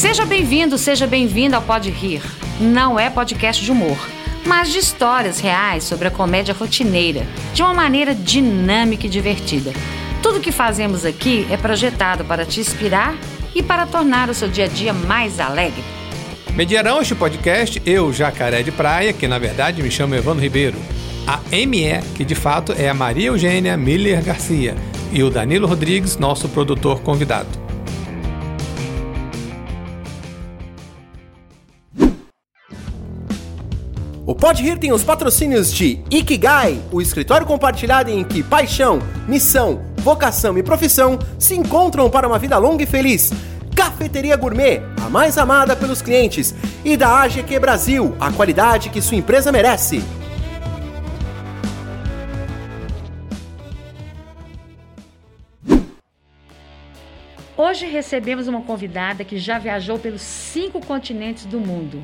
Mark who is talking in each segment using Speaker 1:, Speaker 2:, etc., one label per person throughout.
Speaker 1: Seja bem-vindo, seja bem-vinda ao Pode Rir. Não é podcast de humor, mas de histórias reais sobre a comédia rotineira, de uma maneira dinâmica e divertida. Tudo que fazemos aqui é projetado para te inspirar e para tornar o seu dia a dia mais alegre.
Speaker 2: Mediarão este podcast eu, Jacaré de Praia, que na verdade me chamo Evandro Ribeiro. A ME, que de fato é a Maria Eugênia Miller Garcia, e o Danilo Rodrigues, nosso produtor convidado.
Speaker 3: Pode Rir tem os patrocínios de Ikigai, o escritório compartilhado em que paixão, missão, vocação e profissão se encontram para uma vida longa e feliz. Cafeteria Gourmet, a mais amada pelos clientes. E da AGQ Brasil, a qualidade que sua empresa merece.
Speaker 1: Hoje recebemos uma convidada que já viajou pelos cinco continentes do mundo.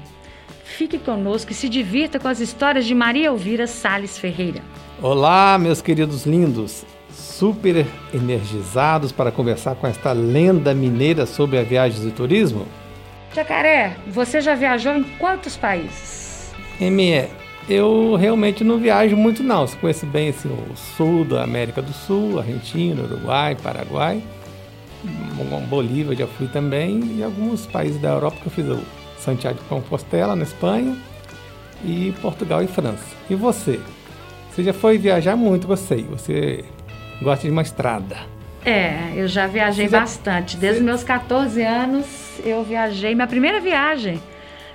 Speaker 1: Fique conosco e se divirta com as histórias de Maria Elvira Sales Ferreira.
Speaker 2: Olá, meus queridos lindos, super energizados para conversar com esta lenda mineira sobre a viagens e turismo?
Speaker 1: Jacaré, você já viajou em quantos países?
Speaker 2: ME, eu realmente não viajo muito não. Você conhece bem assim, o sul da América do Sul, Argentina, Uruguai, Paraguai. Bolívia já fui também e alguns países da Europa que eu fiz Santiago de Compostela na Espanha e Portugal e França. E você? Você já foi viajar muito, você? Você gosta de uma estrada?
Speaker 1: É, eu já viajei já... bastante. Desde os meus 14 anos eu viajei. Minha primeira viagem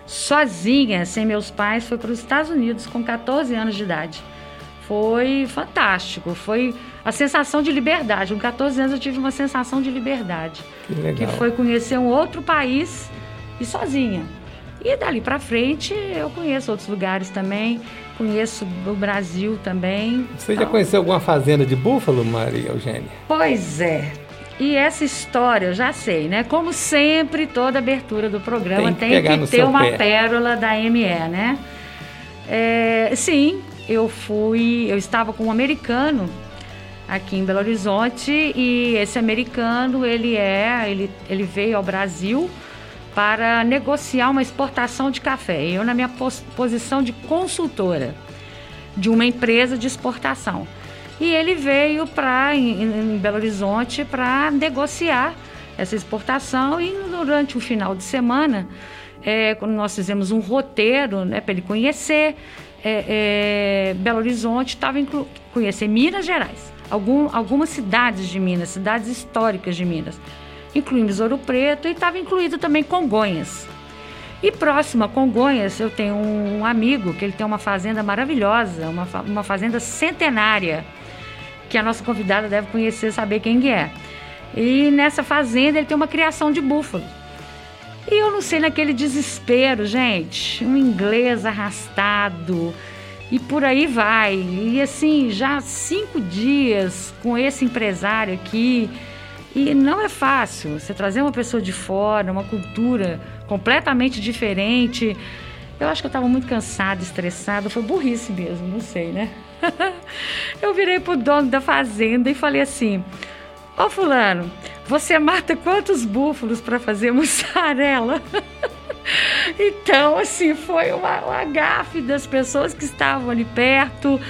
Speaker 1: sozinha, sem meus pais, foi para os Estados Unidos com 14 anos de idade. Foi
Speaker 2: fantástico,
Speaker 1: foi a sensação de liberdade. Com 14 anos eu tive uma sensação de liberdade.
Speaker 2: Que legal.
Speaker 1: Que foi conhecer um outro país e sozinha. E dali para frente eu conheço outros lugares também, conheço o Brasil também.
Speaker 2: Você então... já conheceu alguma fazenda de búfalo, Maria Eugênia?
Speaker 1: Pois é. E essa história eu já sei, né? Como sempre, toda abertura do programa tem que, tem que ter uma pé. pérola da ME, né? É, sim, eu fui, eu estava com um americano aqui em Belo Horizonte e esse americano ele é, ele, ele veio ao Brasil para negociar uma exportação de café. Eu na minha pos posição de consultora de uma empresa de exportação. E ele veio para em, em, Belo Horizonte para negociar essa exportação e durante o final de semana, é, nós fizemos um roteiro né, para ele conhecer é, é, Belo Horizonte, estava conhecer Minas Gerais algum, algumas cidades de Minas, cidades históricas de Minas. Incluímos Ouro Preto e estava incluído também Congonhas. E próximo a Congonhas, eu tenho um amigo que ele tem uma fazenda maravilhosa, uma, uma fazenda centenária, que a nossa convidada deve conhecer, saber quem é. E nessa fazenda ele tem uma criação de búfalo. E eu não sei, naquele desespero, gente, um inglês arrastado, e por aí vai. E assim, já cinco dias com esse empresário aqui. E não é fácil você trazer uma pessoa de fora, uma cultura completamente diferente. Eu acho que eu estava muito cansada, estressada. Foi burrice mesmo, não sei, né? eu virei pro dono da fazenda e falei assim: Ô Fulano, você mata quantos búfalos para fazer mussarela? Então, assim, foi uma, uma gafe das pessoas que estavam ali perto.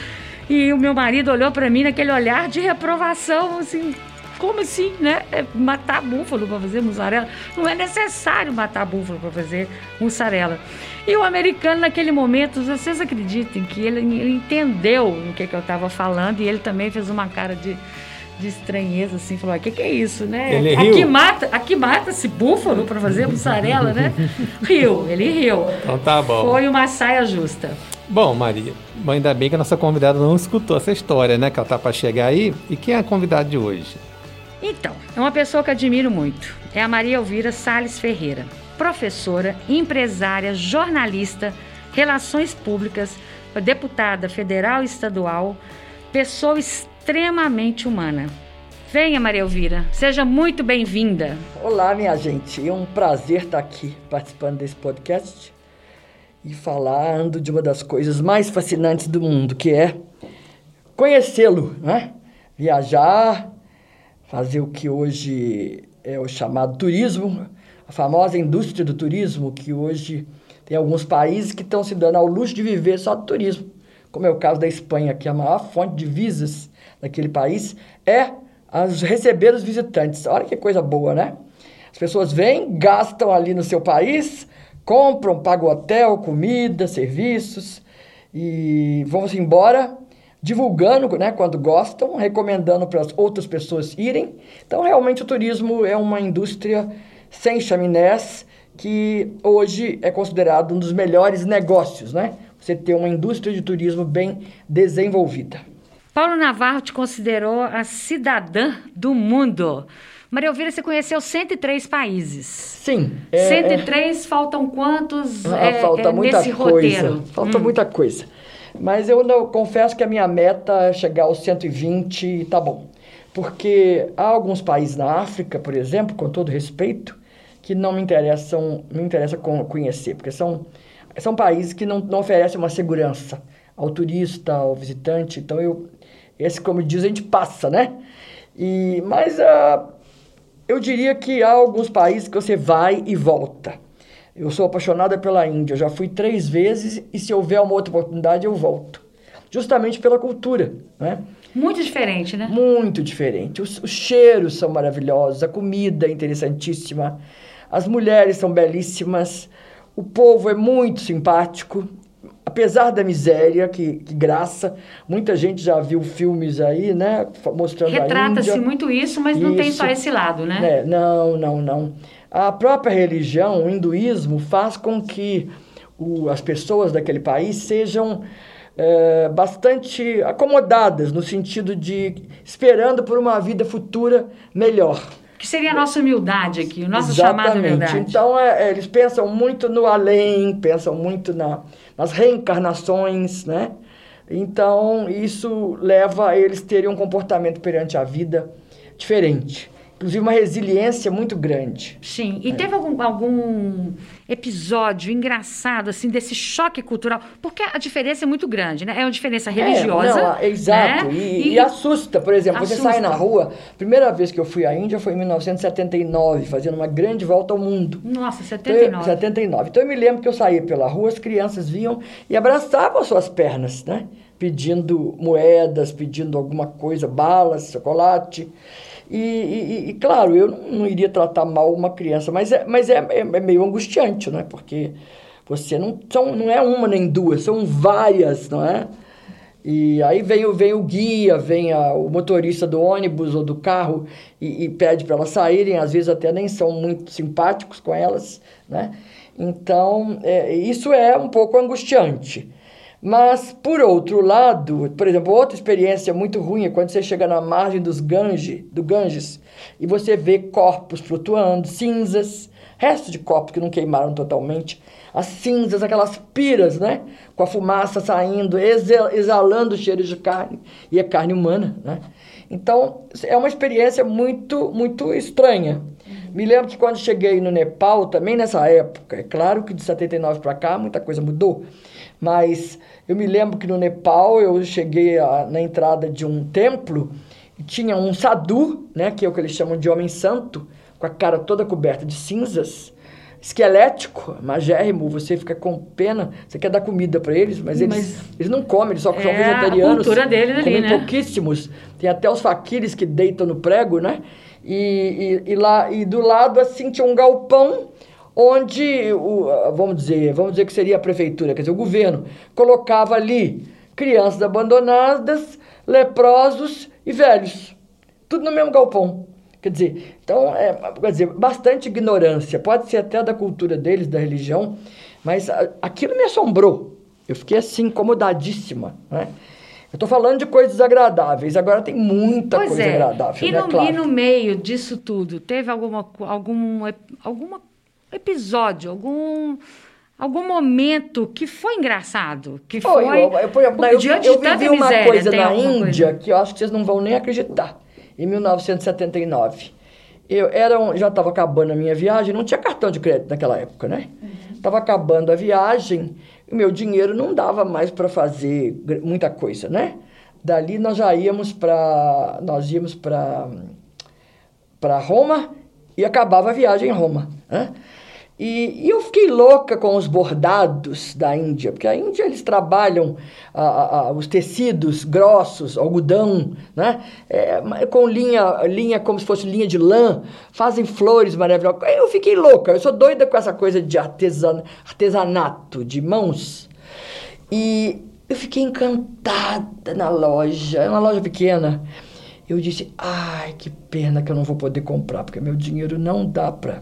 Speaker 1: E o meu marido olhou para mim naquele olhar de reprovação, assim, como assim, né? É matar búfalo para fazer mussarela? Não é necessário matar búfalo para fazer mussarela. E o americano, naquele momento, vocês acreditem que ele, ele entendeu o que, que eu estava falando e ele também fez uma cara de de estranheza, assim, falou: o que, que é isso, né?
Speaker 2: Ele
Speaker 1: aqui
Speaker 2: riu.
Speaker 1: mata, aqui mata-se búfalo para fazer mussarela, né? Riu, ele riu.
Speaker 2: Então tá bom.
Speaker 1: Foi uma saia justa.
Speaker 2: Bom, Maria, ainda bem que a nossa convidada não escutou essa história, né? Que ela tá para chegar aí. E quem é a convidada de hoje?
Speaker 1: Então, é uma pessoa que admiro muito. É a Maria Elvira Sales Ferreira, professora, empresária, jornalista, relações públicas, deputada federal e estadual, pessoa extremamente humana. Venha, Maria Elvira, seja muito bem-vinda.
Speaker 4: Olá, minha gente. É um prazer estar aqui participando desse podcast e falando de uma das coisas mais fascinantes do mundo, que é conhecê-lo, né? Viajar, fazer o que hoje é o chamado turismo, a famosa indústria do turismo, que hoje tem alguns países que estão se dando ao luxo de viver só do turismo, como é o caso da Espanha, que a maior fonte de visas daquele país é receber os visitantes. Olha que coisa boa, né? As pessoas vêm, gastam ali no seu país, compram, pagam hotel, comida, serviços e vão-se embora divulgando, né, quando gostam, recomendando para as outras pessoas irem. Então, realmente, o turismo é uma indústria sem chaminés que hoje é considerado um dos melhores negócios, né? Você ter uma indústria de turismo bem desenvolvida.
Speaker 1: Paulo Navarro te considerou a cidadã do mundo. Maria Elvira, você conheceu 103 países.
Speaker 4: Sim.
Speaker 1: É, 103, é... faltam quantos
Speaker 4: ah, é, falta é, muita nesse coisa. roteiro? Falta hum. muita coisa. Mas eu não, confesso que a minha meta é chegar aos 120 e tá bom. Porque há alguns países na África, por exemplo, com todo respeito, que não me interessam, me interessa conhecer, porque são, são países que não, não oferecem uma segurança ao turista, ao visitante. Então eu esse, como diz, a gente passa, né? E, mas uh, eu diria que há alguns países que você vai e volta. Eu sou apaixonada pela Índia, eu já fui três vezes e se houver uma outra oportunidade eu volto. Justamente pela cultura, né?
Speaker 1: Muito diferente, né?
Speaker 4: Muito diferente. Os, os cheiros são maravilhosos, a comida é interessantíssima, as mulheres são belíssimas, o povo é muito simpático, apesar da miséria, que, que, graça, muita gente já viu filmes aí, né, mostrando
Speaker 1: Retrata-se muito isso, mas isso, não tem só esse lado, né?
Speaker 4: né? Não, não, não. A própria religião, o hinduísmo, faz com que o, as pessoas daquele país sejam é, bastante acomodadas, no sentido de esperando por uma vida futura melhor.
Speaker 1: Que seria a nossa humildade aqui, o nosso Exatamente. chamado humildade.
Speaker 4: Então, é, é, eles pensam muito no além, pensam muito na, nas reencarnações, né? Então, isso leva a eles terem um comportamento perante a vida diferente inclusive uma resiliência muito grande.
Speaker 1: Sim. E é. teve algum, algum episódio engraçado, assim, desse choque cultural? Porque a diferença é muito grande, né? É uma diferença religiosa. É, não,
Speaker 4: exato. Né? E, e, e, assusta, por exemplo, assusta. você sai na rua. Primeira vez que eu fui à Índia foi em 1979, fazendo uma grande volta ao mundo.
Speaker 1: Nossa, 79. Então,
Speaker 4: eu, 79. Então eu me lembro que eu saía pela rua, as crianças vinham e abraçavam as suas pernas, né? Pedindo moedas, pedindo alguma coisa, balas, chocolate. E, e, e, claro, eu não, iria tratar mal uma criança, mas é, mas é, é, é meio angustiante, né? Porque você não, são, não é uma nem duas, são várias, não é? E aí vem, vem o guia, vem a, o motorista do ônibus ou do carro e, e pede para elas saírem, às vezes até nem são muito simpáticos com elas, né? Então, é, isso é um pouco angustiante. Mas, por outro lado, por exemplo, outra experiência muito ruim é quando você chega na margem dos Ganges, do Ganges e você vê corpos flutuando, cinzas, resto de corpos que não queimaram totalmente, as cinzas, aquelas piras, né? Com a fumaça saindo, exalando o cheiro de carne, e é carne humana, né? Então, é uma experiência muito, muito estranha. Me lembro que quando cheguei no Nepal, também nessa época, é claro que de 79 para cá muita coisa mudou, mas eu me lembro que no Nepal eu cheguei a, na entrada de um templo e tinha um sadhu, né, que é o que eles chamam de homem santo, com a cara toda coberta de cinzas, esquelético, magérrimo, você fica com pena, você quer dar comida para eles, mas eles, mas eles não comem, eles só são é vegetarianos.
Speaker 1: A cultura deles ali,
Speaker 4: comem
Speaker 1: né?
Speaker 4: pouquíssimos. Tem até os faquires que deitam no prego, né? E, e, e, lá e do lado assim tinha um galpão onde, o, vamos dizer, vamos dizer que seria a prefeitura, quer dizer, o governo, colocava ali crianças abandonadas, leprosos e velhos. Tudo no mesmo galpão. Quer dizer, então, é, quer dizer, bastante ignorância. Pode ser até da cultura deles, da religião, mas aquilo me assombrou. Eu fiquei assim, incomodadíssima, né? Eu estou falando de coisas agradáveis, agora tem muita pois coisa é. agradável.
Speaker 1: E,
Speaker 4: né?
Speaker 1: no,
Speaker 4: claro.
Speaker 1: e no meio disso tudo, teve alguma, algum, alguma episódio, algum algum momento que foi engraçado, que foi, foi
Speaker 4: eu, eu, eu, diante eu, eu tanta vivi miséria, uma coisa na Índia coisa? que eu acho que vocês não vão nem acreditar. Em 1979, eu era um, já estava acabando a minha viagem, não tinha cartão de crédito naquela época, né? Estava uhum. acabando a viagem, o meu dinheiro não dava mais para fazer muita coisa, né? Dali nós já íamos para nós íamos para para Roma e acabava a viagem em Roma. Né? E, e, eu fiquei louca com os bordados da Índia, porque a Índia eles trabalham os tecidos grossos, algodão, né? É, com linha, linha como se fosse linha de lã, fazem flores maravilhosas. Eu fiquei louca, eu sou doida com essa coisa de artesan, artesanato, de mãos. E eu fiquei encantada na loja, é uma loja pequena. Eu disse, ai, que pena que eu não vou poder comprar, porque meu dinheiro não dá para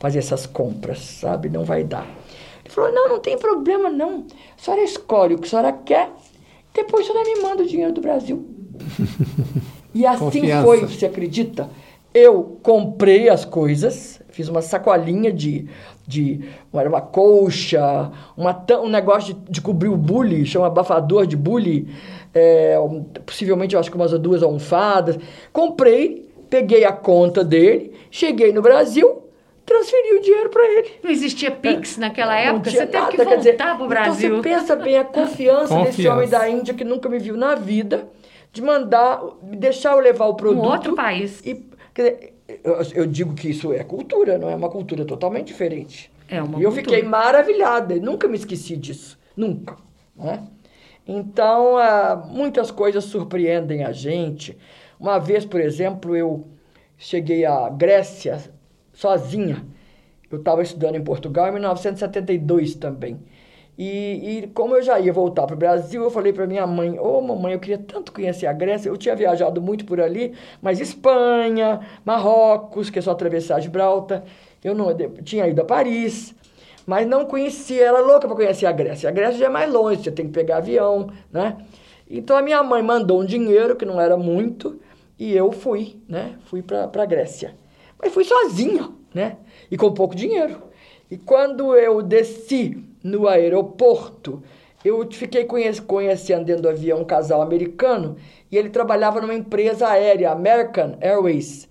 Speaker 4: fazer essas compras, sabe? Não vai dar. Ele falou: não, não tem problema, não. A senhora escolhe o que a senhora quer, depois a senhora me manda o dinheiro do Brasil. e assim Confiança. foi, você acredita? Eu comprei as coisas, fiz uma sacolinha de, de uma, uma colcha, uma, um negócio de, de cobrir o bule, chama abafador de bule, é, possivelmente eu acho que umas duas almofadas. Comprei, peguei a conta dele, cheguei no Brasil, transferi o dinheiro para ele.
Speaker 1: Não existia Pix é, naquela época? Você teve que voltar para o Brasil.
Speaker 4: Então você pensa bem a confiança, confiança, desse homem da Índia que nunca me viu na vida, de mandar, deixar eu levar o produto.
Speaker 1: Um outro país.
Speaker 4: E, dizer, eu, eu, digo que isso é cultura, não é uma cultura totalmente diferente.
Speaker 1: É uma
Speaker 4: e eu fiquei maravilhada, nunca me esqueci disso, nunca. Né? Então, uh, muitas coisas surpreendem a gente. Uma vez, por exemplo, eu cheguei à Grécia sozinha. Eu estava estudando em Portugal em 1972 também. E, e como eu já ia voltar para o Brasil, eu falei para minha mãe: Ô oh, mamãe, eu queria tanto conhecer a Grécia. Eu tinha viajado muito por ali, mas Espanha, Marrocos, que é só atravessar Gibraltar. Eu não eu tinha ido a Paris, mas não conhecia. Ela louca para conhecer a Grécia. A Grécia já é mais longe, você tem que pegar avião, né? Então a minha mãe mandou um dinheiro que não era muito e eu fui, né? Fui para a Grécia. Mas fui sozinho, né? E com pouco dinheiro. E quando eu desci no aeroporto, eu fiquei conhecendo dentro do avião um casal americano e ele trabalhava numa empresa aérea, American Airways.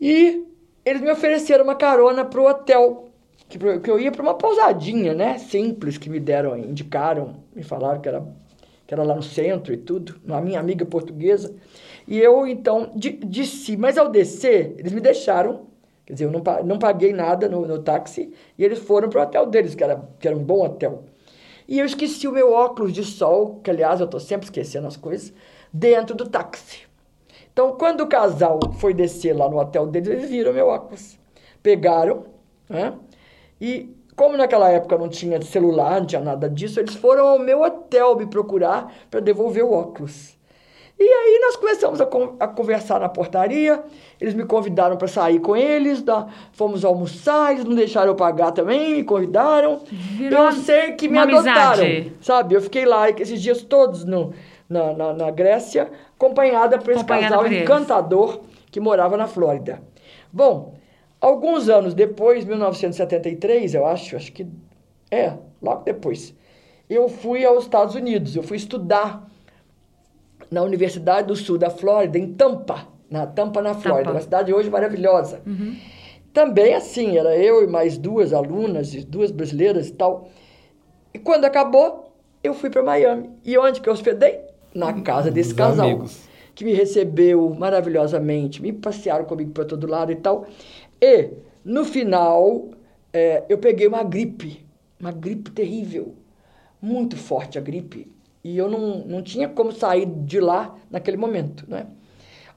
Speaker 4: E eles me ofereceram uma carona para o hotel, que, que eu ia para uma pousadinha, né? Simples, que me deram, indicaram, me falaram que era, que era lá no centro e tudo, uma minha amiga portuguesa. E eu, então, desci. Mas ao descer, eles me deixaram. Quer dizer, eu não, não paguei nada no, no táxi. E eles foram para o hotel deles, que era, que era um bom hotel. E eu esqueci o meu óculos de sol, que aliás eu estou sempre esquecendo as coisas, dentro do táxi. Então, quando o casal foi descer lá no hotel deles, eles viram meu óculos. Pegaram, né? E como naquela época não tinha celular, não tinha nada disso, eles foram ao meu hotel me procurar para devolver o óculos. E aí nós começamos a, a conversar na portaria, eles me convidaram para sair com eles, da, fomos almoçar, eles não deixaram eu pagar também, me convidaram. Virou eu sei que me adotaram, amizade. sabe? Eu fiquei lá esses dias todos no, na, na, na Grécia, acompanhada por esse casal por encantador que morava na Flórida. Bom, alguns anos depois, 1973, eu acho, acho que é, logo depois, eu fui aos Estados Unidos, eu fui estudar na Universidade do Sul da Flórida, em Tampa, na Tampa, na Flórida, Tampa. uma cidade hoje maravilhosa. Uhum. Também assim, era eu e mais duas alunas, duas brasileiras e tal. E quando acabou, eu fui para Miami. E onde que eu hospedei? Na casa desse Os casal. Amigos. Que me recebeu maravilhosamente, me passearam comigo para todo lado e tal. E, no final, é, eu peguei uma gripe, uma gripe terrível, muito forte a gripe e eu não, não tinha como sair de lá naquele momento, né?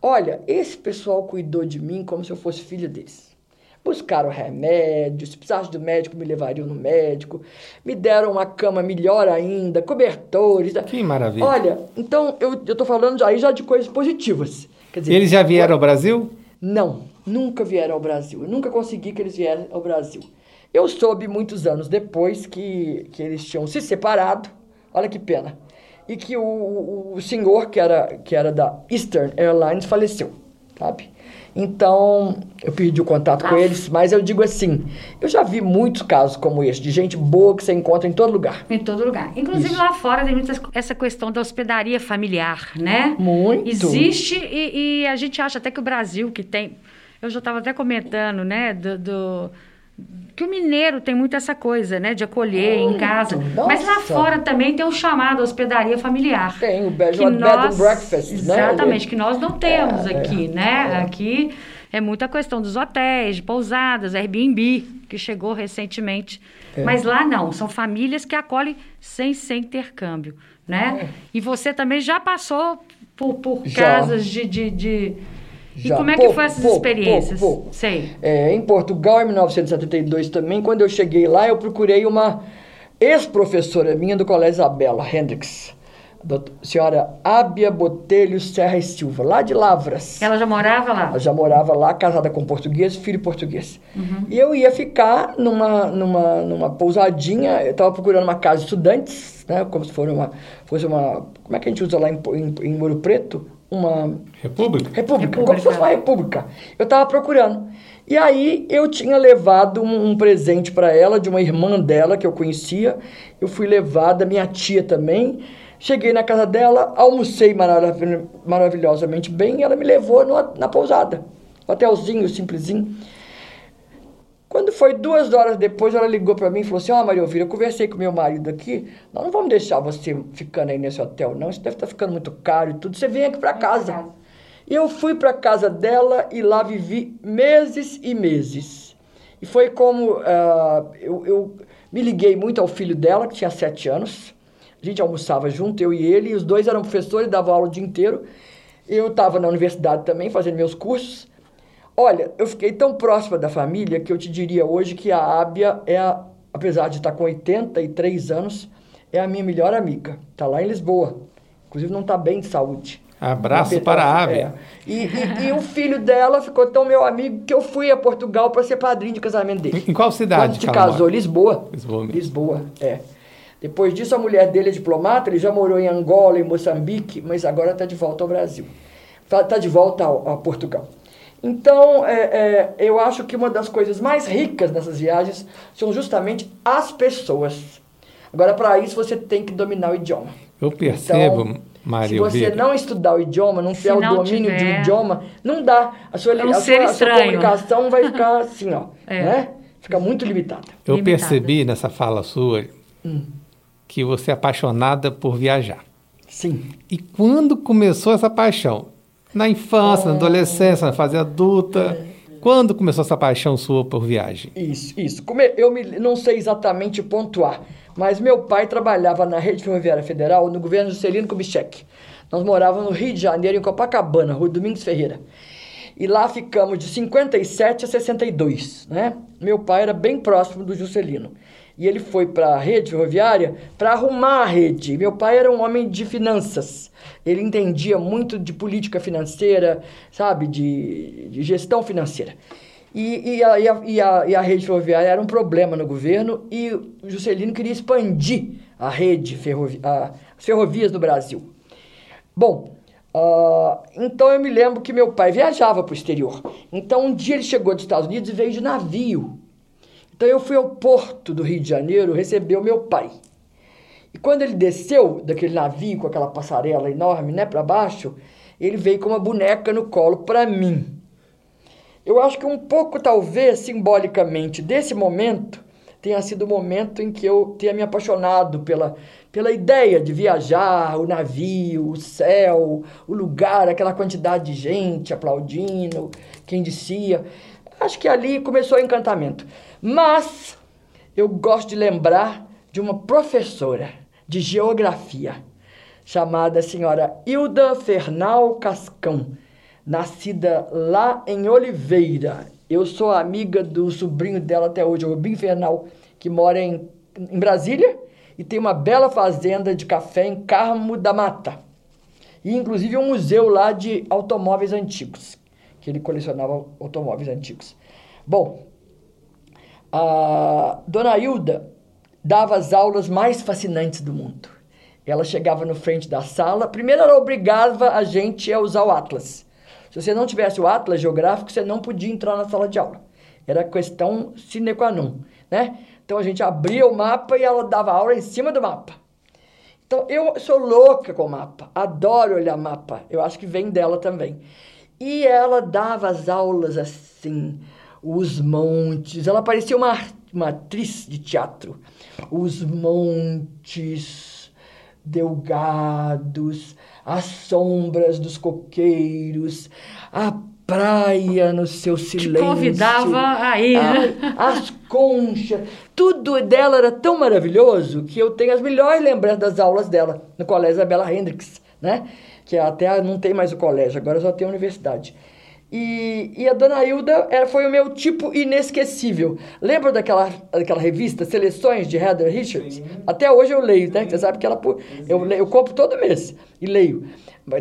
Speaker 4: Olha, esse pessoal cuidou de mim como se eu fosse filha deles. Buscaram remédios, se precisasse do médico, me levariam no médico. Me deram uma cama melhor ainda, cobertores.
Speaker 2: Que maravilha.
Speaker 4: Olha, então eu estou falando aí já de coisas positivas.
Speaker 2: Quer dizer, eles já vieram ao Brasil?
Speaker 4: Não, nunca vieram ao Brasil. Eu nunca consegui que eles vieram ao Brasil. Eu soube muitos anos depois que, que eles tinham se separado. Olha que pena e que o, o senhor, que era, que era da Eastern Airlines, faleceu, sabe? Então, eu perdi o contato ah. com eles, mas eu digo assim, eu já vi muitos casos como esse, de gente boa que você encontra em todo lugar.
Speaker 1: Em todo lugar. Inclusive Isso. lá fora tem muita essa questão da hospedaria familiar, né?
Speaker 4: Muito.
Speaker 1: Existe e, e a gente acha até que o Brasil, que tem... Eu já estava até comentando, né, do, do que o mineiro tem muito essa coisa, né, de acolher muito, em casa. Nossa. Mas lá fora também tem o chamado hospedaria familiar.
Speaker 4: Tem o bed, nós, bed and breakfast,
Speaker 1: exatamente, né? Exatamente, que nós não temos é, aqui, é, né? É. Aqui é muita questão dos hotéis, de pousadas, Airbnb, que chegou recentemente. É. Mas lá não, são famílias que acolhem sem, sem intercâmbio, né? É. E você também já passou por, por casas de, de, de... E como é que foi essas pouco, experiências? Pouco, pouco.
Speaker 4: Sei. É, em Portugal, em 1972 também, quando eu cheguei lá, eu procurei uma ex-professora minha do Colégio Isabela, Hendricks senhora Ábia Botelho Serra e Silva, lá de Lavras.
Speaker 1: Ela já morava lá?
Speaker 4: Ela já morava lá, casada com português, filho português. Uhum. E eu ia ficar numa, numa, numa pousadinha, eu estava procurando uma casa de estudantes, né, como se fosse uma, fosse uma... Como é que a gente usa lá em, em, em Preto? Uma...
Speaker 2: República?
Speaker 4: República, república. como se fosse uma república. Eu estava procurando. E aí eu tinha levado um, um presente para ela, de uma irmã dela que eu conhecia. Eu fui levada, minha tia também. Cheguei na casa dela, almocei marav maravilhosamente bem e ela me levou no, na pousada. Um hotelzinho, simplesinho. Quando foi duas horas depois, ela ligou para mim e falou assim: Ó, oh, Maria Elvira, eu conversei com meu marido aqui, nós não vamos deixar você ficando aí nesse hotel, não. Isso deve estar tá ficando muito caro e tudo. Você vem aqui para casa. E eu fui para casa dela e lá vivi meses e meses. E foi como uh, eu, eu me liguei muito ao filho dela, que tinha sete anos. A gente almoçava junto, eu e ele, e os dois eram professores, davam aula o dia inteiro. Eu estava na universidade também, fazendo meus cursos. Olha, eu fiquei tão próxima da família que eu te diria hoje que a Ábia é, a, apesar de estar com 83 anos, é a minha melhor amiga. Está lá em Lisboa. Inclusive não está bem de saúde.
Speaker 2: Abraço para a Ábia.
Speaker 4: É. E, e, e, o filho dela ficou tão meu amigo que eu fui a Portugal para ser padrinho de casamento dele.
Speaker 2: Em qual cidade?
Speaker 4: Quando se casou? Lisboa.
Speaker 2: Lisboa mesmo.
Speaker 4: Lisboa, é. Depois disso, a mulher dele é diplomata, ele já morou em Angola, em Moçambique, mas agora está de volta ao Brasil. Está tá de volta ao, a Portugal. Então, é, é, eu acho que uma das coisas mais ricas nessas viagens são justamente as pessoas. Agora, para isso, você tem que dominar o idioma.
Speaker 2: Eu percebo, então, Maria. Se
Speaker 4: você não estudar o idioma, não tiver o domínio tiver... de um idioma, não dá. A sua,
Speaker 1: é um
Speaker 4: a sua,
Speaker 1: a sua
Speaker 4: comunicação vai ficar assim, ó. É. Né? Fica muito limitada.
Speaker 2: Eu limitada. percebi nessa fala sua hum que você é apaixonada por viajar.
Speaker 4: Sim.
Speaker 2: E quando começou essa paixão? Na infância, na adolescência, na fase adulta? É. Quando começou essa paixão sua por viagem?
Speaker 4: Isso, isso. Eu me, não sei exatamente pontuar, mas meu pai trabalhava na Rede Ferroviária Federal, no governo Juscelino Kubitschek. Nós morávamos no Rio de Janeiro, em Copacabana, Rua Domingos Ferreira. E lá ficamos de 57 a 62, né? Meu pai era bem próximo do Juscelino e ele foi para a rede ferroviária para arrumar a rede. Meu pai era um homem de finanças. Ele entendia muito de política financeira, sabe, de, de gestão financeira. E, e, a, e, a, e, a, rede ferroviária era um problema no governo e o Juscelino queria expandir a rede, ferrovi a, as ferrovias no Brasil. Bom, uh, então eu me lembro que meu pai viajava para o exterior. Então um dia ele chegou dos Estados Unidos e veio de navio então eu fui ao porto do Rio de Janeiro receber o meu pai. E quando ele desceu daquele navio com aquela passarela enorme, né, para baixo, ele veio com uma boneca no colo para mim. Eu acho que um pouco, talvez, simbolicamente, desse momento, tenha sido o momento em que eu tenha me apaixonado pela, pela ideia de viajar, o navio, o céu, o lugar, aquela quantidade de gente aplaudindo, quem descia. Acho que ali começou o encantamento. Mas eu gosto de lembrar de uma professora de geografia chamada senhora Hilda Fernal Cascão, nascida lá em Oliveira. Eu sou amiga do sobrinho dela até hoje, o Rubinho Fernal, que mora em, em Brasília e tem uma bela fazenda de café em Carmo da Mata. E inclusive um museu lá de automóveis antigos, que ele colecionava automóveis antigos. Bom, a dona Hilda dava as aulas mais fascinantes do mundo. Ela chegava no frente da sala, primeiro ela obrigava a gente a usar o Atlas. Se você não tivesse o Atlas geográfico, você não podia entrar na sala de aula. Era questão sine qua non, né? Então a gente abria o mapa e ela dava aula em cima do mapa. Então eu sou louca com o mapa, adoro olhar mapa. Eu acho que vem dela também. E ela dava as aulas assim, os montes. Ela parecia uma, uma atriz de teatro. Os montes delgados, as sombras dos coqueiros, a praia no seu silêncio. Te
Speaker 1: convidava aí, né?
Speaker 4: As conchas, tudo dela era tão maravilhoso que eu tenho as melhores lembranças das aulas dela no Colégio Isabela Hendricks, né? Que até não tem mais o colégio, agora só tem a universidade. E, e a Dona Hilda era, foi o meu tipo inesquecível. Lembra daquela, daquela revista Seleções de Heather Richards? Sim. Até hoje eu leio, né? Você sabe que ela eu, eu compro todo mês e leio.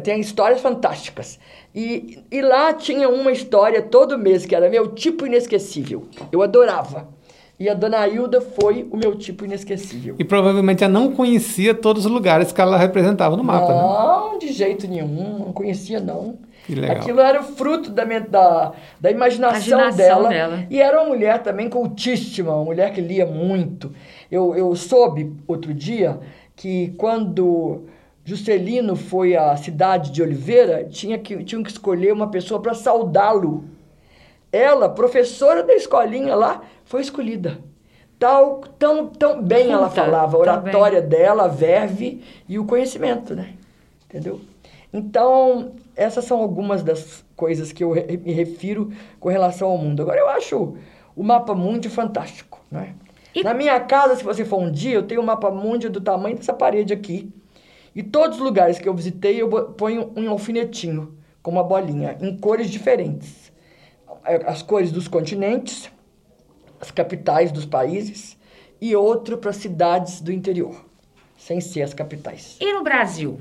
Speaker 4: Tem histórias fantásticas. E, e lá tinha uma história todo mês que era meu tipo inesquecível. Eu adorava. E a Dona Hilda foi o meu tipo inesquecível.
Speaker 2: E provavelmente ela não conhecia todos os lugares que ela representava no mapa,
Speaker 4: não, né? de jeito nenhum. Não conhecia, não. Aquilo era o fruto da, da, da imaginação, imaginação dela. dela. E era uma mulher também cultíssima, uma mulher que lia muito. Eu, eu soube outro dia que quando Juscelino foi à cidade de Oliveira, tinha que, tinham que escolher uma pessoa para saudá-lo. Ela, professora da escolinha lá, foi escolhida. Tal, tão, tão bem ela falava, a oratória dela, a verve e o conhecimento, né? Entendeu? Então, essas são algumas das coisas que eu me refiro com relação ao mundo. Agora, eu acho o mapa mundi fantástico, né? E... Na minha casa, se você for um dia, eu tenho um mapa mundi do tamanho dessa parede aqui. E todos os lugares que eu visitei, eu ponho um alfinetinho com uma bolinha, em cores diferentes. As cores dos continentes, as capitais dos países e outro para cidades do interior, sem ser as capitais.
Speaker 1: E no Brasil?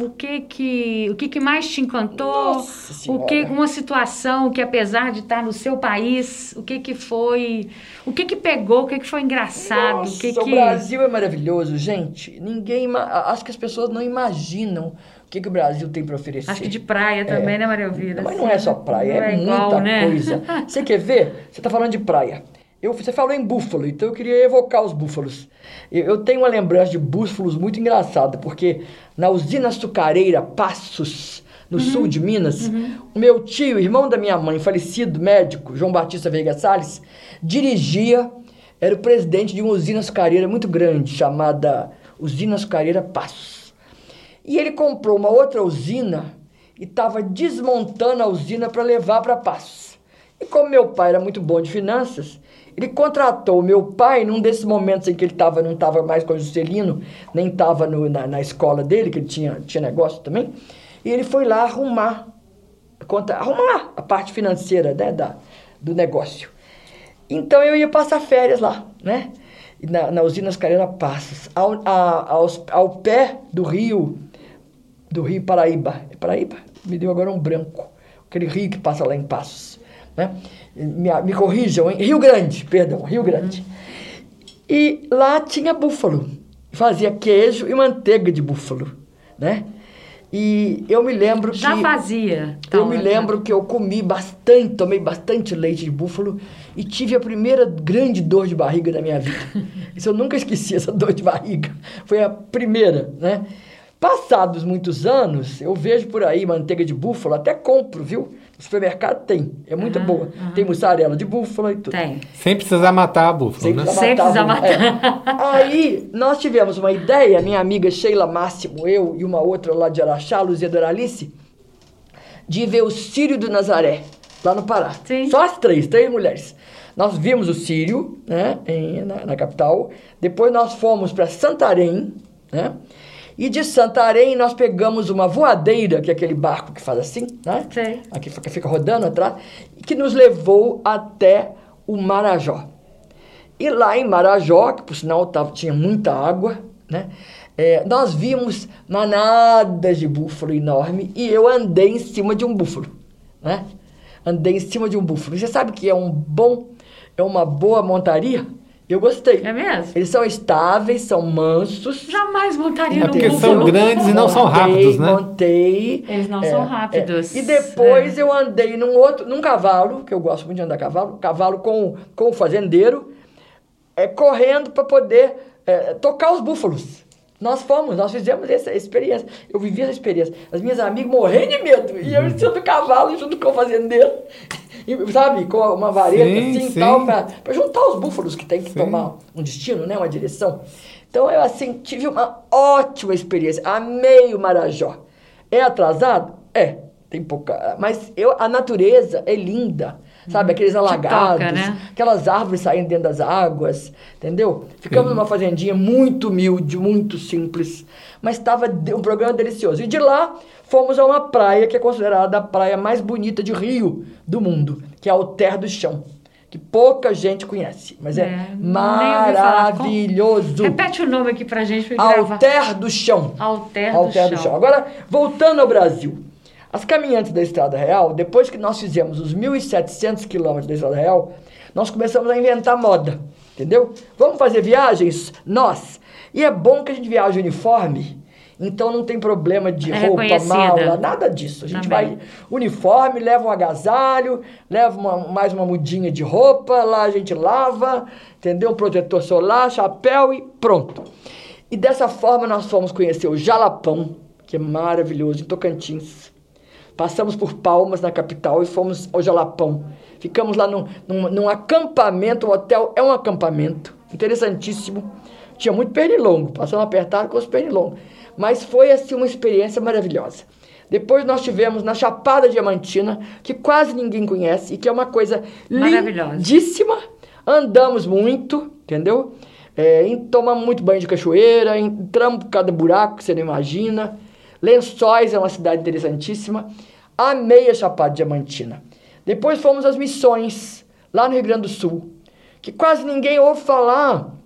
Speaker 1: O que que o que, que mais te encantou o que uma situação que apesar de estar no seu país o que que foi o que que pegou o que que foi engraçado
Speaker 4: Nossa,
Speaker 1: o que
Speaker 4: que o Brasil é maravilhoso gente ninguém acho que as pessoas não imaginam o que, que o Brasil tem para oferecer.
Speaker 1: Acho que de praia também, é. né, Maria Elvira?
Speaker 4: Mas não é só praia, é, é igual, muita né? coisa. Você quer ver? Você está falando de praia. Eu, você falou em búfalo, então eu queria evocar os búfalos. Eu, eu tenho uma lembrança de búfalos muito engraçada, porque na usina açucareira Passos, no uhum. sul de Minas, uhum. o meu tio, irmão da minha mãe, falecido médico, João Batista Veiga Salles, dirigia, era o presidente de uma usina açucareira muito grande, chamada Usina Açucareira Passos. E ele comprou uma outra usina e estava desmontando a usina para levar para Passos. E como meu pai era muito bom de finanças, ele contratou meu pai num desses momentos em que ele tava, não estava mais com o Juscelino, nem estava na, na escola dele, que ele tinha, tinha negócio também. E ele foi lá arrumar, conta, arrumar a parte financeira né, da, do negócio. Então eu ia passar férias lá, né? Na, na usina Ascareira Passos, ao, a, ao, ao pé do rio, do rio Paraíba. É Paraíba? Me deu agora um branco. Aquele rio que passa lá em Passos, né? Me, me corrijam, hein? Rio Grande, perdão, Rio Grande. E lá tinha búfalo. Fazia queijo e manteiga de búfalo, né? E eu me lembro
Speaker 1: Já
Speaker 4: que...
Speaker 1: Já fazia.
Speaker 4: Então, eu me lembro que eu comi bastante, tomei bastante leite de búfalo e tive a primeira grande dor de barriga da minha vida. Isso eu nunca esqueci, essa dor de barriga. Foi a primeira, né? Passados muitos anos, eu vejo por aí manteiga de búfalo, até compro, viu? No supermercado tem, é muito uhum, boa. Uhum. Tem mussarela de búfalo e tudo.
Speaker 1: Tem.
Speaker 2: Sem precisar matar a búfalo, Sem
Speaker 1: né? Sem precisar matar.
Speaker 4: É. Aí, nós tivemos uma ideia, minha amiga Sheila Máximo, eu e uma outra lá de Araxá, Luzia Doralice, de ver o Sírio do Nazaré, lá no Pará. Sim. Só as três, três mulheres. Nós vimos o Sírio, né, em, na, na capital. Depois nós fomos para Santarém, né? E de Santarém nós pegamos uma voadeira, que é aquele barco que faz assim, né? Sim. Aqui fica, fica rodando atrás, que nos levou até o Marajó. E lá em Marajó, que por sinal tava, tinha muita água, né? É, nós vimos manadas de búfalo enorme e eu andei em cima de um búfalo, né? Andei em cima de um búfalo. Você sabe que é um bom, é uma boa montaria? Eu gostei.
Speaker 1: É mesmo?
Speaker 4: Eles são estáveis, são mansos.
Speaker 1: Jamais montaria é no
Speaker 2: porque são grandes e não montei, são rápidos, né?
Speaker 4: Montei.
Speaker 1: Eles não é, são rápidos.
Speaker 4: É. E depois é. eu andei num outro, num cavalo, que eu gosto muito de andar cavalo, cavalo com, com o fazendeiro, é, correndo para poder é, tocar os búfalos. Nós fomos, nós fizemos essa experiência. Eu vivi essa experiência. As minhas amigas morrendo de medo. E eu em cima do cavalo junto com o fazendeiro sabe, com uma vareta sim, assim sim. tal, para juntar os búfalos que tem que sim. tomar um destino, né, uma direção. Então eu assim tive uma ótima experiência, amei o Marajó. É atrasado? É. tem pouca. Mas eu, a natureza é linda. Sabe, aqueles alagados, toca, né? aquelas árvores saindo dentro das águas, entendeu? Ficamos numa fazendinha muito humilde, muito simples, mas estava um programa delicioso. E de lá fomos a uma praia que é considerada a praia mais bonita de Rio do mundo, que é Alter do Chão que pouca gente conhece, mas é, é maravilhoso.
Speaker 1: Repete o nome aqui pra gente.
Speaker 4: Alter do Chão.
Speaker 1: Alter, Alter do, do chão. chão.
Speaker 4: Agora, voltando ao Brasil. As caminhantes da Estrada Real, depois que nós fizemos os 1.700 quilômetros da Estrada Real, nós começamos a inventar moda, entendeu? Vamos fazer viagens? Nós. E é bom que a gente viaje uniforme, então não tem problema de é roupa, mala, nada disso. A gente Também. vai uniforme, leva um agasalho, leva uma, mais uma mudinha de roupa, lá a gente lava, entendeu? Um protetor solar, chapéu e pronto. E dessa forma nós fomos conhecer o Jalapão, que é maravilhoso, em Tocantins. Passamos por Palmas, na capital, e fomos ao Jalapão. Ficamos lá num, num, num acampamento, o hotel é um acampamento, interessantíssimo. Tinha muito pernilongo, passamos apertado com os pernilongos. Mas foi assim uma experiência maravilhosa. Depois nós tivemos na Chapada Diamantina, que quase ninguém conhece e que é uma coisa lindíssima. Andamos muito, entendeu? É, tomamos muito banho de cachoeira, entramos por cada buraco que você não imagina. Lençóis é uma cidade interessantíssima. Amei a Chapada Diamantina. Depois fomos às missões, lá no Rio Grande do Sul, que quase ninguém ouve falar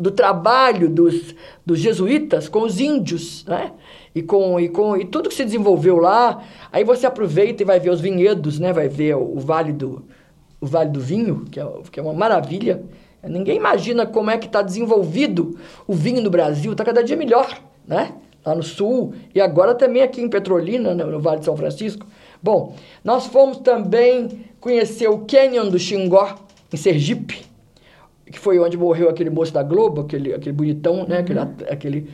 Speaker 4: do trabalho dos, dos jesuítas com os índios, né? E com, e com e tudo que se desenvolveu lá. Aí você aproveita e vai ver os vinhedos, né? Vai ver o, o Vale do o Vale do Vinho, que é, que é uma maravilha. Ninguém imagina como é que está desenvolvido o vinho no Brasil. Está cada dia melhor, né? Lá no sul e agora também aqui em Petrolina, no Vale de São Francisco. Bom, nós fomos também conhecer o Canyon do Xingó, em Sergipe que foi onde morreu aquele moço da Globo, aquele, aquele bonitão, né? Aquele, uhum. aquele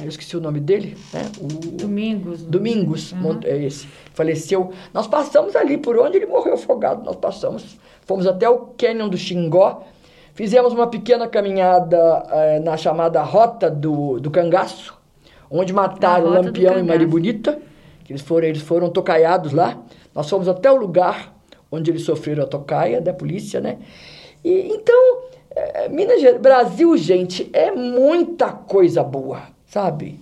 Speaker 4: eu esqueci o nome dele, né? O,
Speaker 1: Domingos.
Speaker 4: Domingos, uhum. é esse. Faleceu. Nós passamos ali por onde ele morreu afogado. Nós passamos, fomos até o Canyon do Xingó, fizemos uma pequena caminhada é, na chamada Rota do, do Cangaço, onde mataram Lampião e Maria Bonita, que eles foram, eles foram tocaiados lá. Nós fomos até o lugar onde eles sofreram a tocaia da polícia, né? E, então, é, Minas Gerais, Brasil, gente, é muita coisa boa, sabe?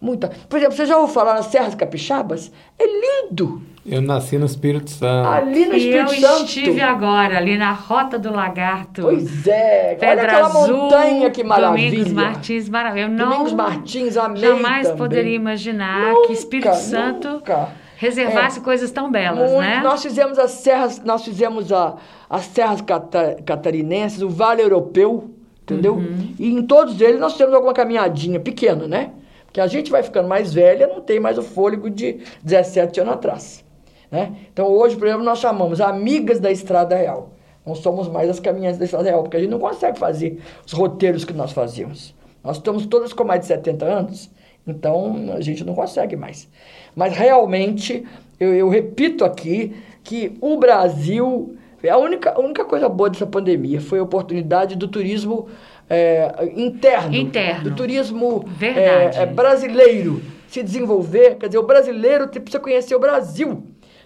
Speaker 4: Muita. Por exemplo, você já ouviu falar nas Serras Capixabas? É lindo.
Speaker 2: Eu nasci no Espírito Santo.
Speaker 1: Ali no Espírito e eu Santo. Eu estive agora, ali na Rota do Lagarto.
Speaker 4: Pois é. Pedra Olha aquela Azul, montanha, que maravilha.
Speaker 1: Domingos Martins, maravilha. Eu não,
Speaker 4: Domingos Martins, amei
Speaker 1: Jamais
Speaker 4: também.
Speaker 1: poderia imaginar nunca, que Espírito Santo... Nunca reservasse é, coisas tão belas, muito, né?
Speaker 4: Nós fizemos as serras, nós fizemos a, as serras cata, catarinenses, o Vale Europeu, entendeu? Uhum. E em todos eles nós temos alguma caminhadinha pequena, né? Porque a gente vai ficando mais velha, não tem mais o fôlego de 17 anos atrás. Né? Então hoje, por exemplo, nós chamamos amigas da Estrada Real. Não somos mais as caminhantes da Estrada Real, porque a gente não consegue fazer os roteiros que nós fazíamos. Nós estamos todas com mais de 70 anos, então a gente não consegue mais. Mas realmente, eu, eu repito aqui que o Brasil. A única, a única coisa boa dessa pandemia foi a oportunidade do turismo é, interno,
Speaker 1: interno,
Speaker 4: do turismo é, é, brasileiro se desenvolver. Quer dizer, o brasileiro precisa conhecer o Brasil.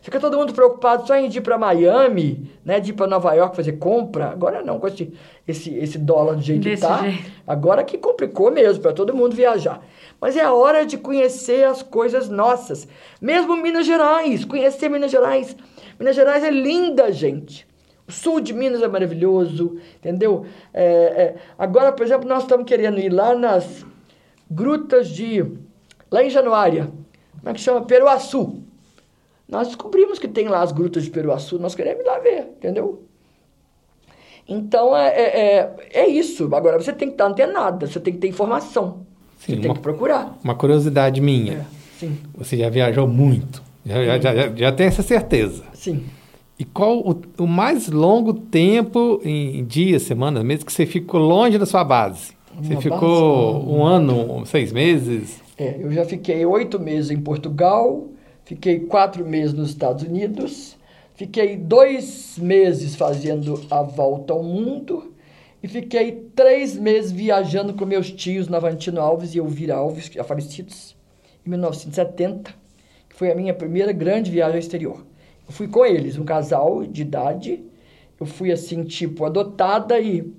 Speaker 4: Fica todo mundo preocupado só em ir para Miami, né, de ir para Nova York fazer compra. Agora não, com esse, esse, esse dólar do jeito Desse que tá. Jeito. Agora que complicou mesmo para todo mundo viajar. Mas é a hora de conhecer as coisas nossas. Mesmo Minas Gerais, conhecer Minas Gerais. Minas Gerais é linda, gente. O sul de Minas é maravilhoso, entendeu? É, é, agora, por exemplo, nós estamos querendo ir lá nas grutas de. lá em Januária. Como é que chama? Peruaçu. Nós descobrimos que tem lá as grutas de Peruaçu, nós queremos ir lá ver, entendeu? Então é, é, é, é isso. Agora você tem que estar antenada, você tem que ter informação. Sim, você tem que procurar.
Speaker 2: Uma curiosidade minha. É,
Speaker 4: sim.
Speaker 2: Você já viajou muito. Já, já, já, já tem essa certeza.
Speaker 4: Sim.
Speaker 2: E qual o, o, mais longo tempo, em dias, semanas, meses, que você ficou longe da sua base? Você Uma ficou base, um ano, seis meses?
Speaker 4: É, eu já fiquei oito meses em Portugal, fiquei quatro meses nos Estados Unidos, fiquei dois meses fazendo a volta ao mundo e fiquei três meses viajando com meus tios Navantino Alves e Elvira Alves, já falecidos, em 1970. foi a minha primeira grande viagem ao exterior. Eu fui com eles, um casal de idade. Eu fui assim, tipo, adotada e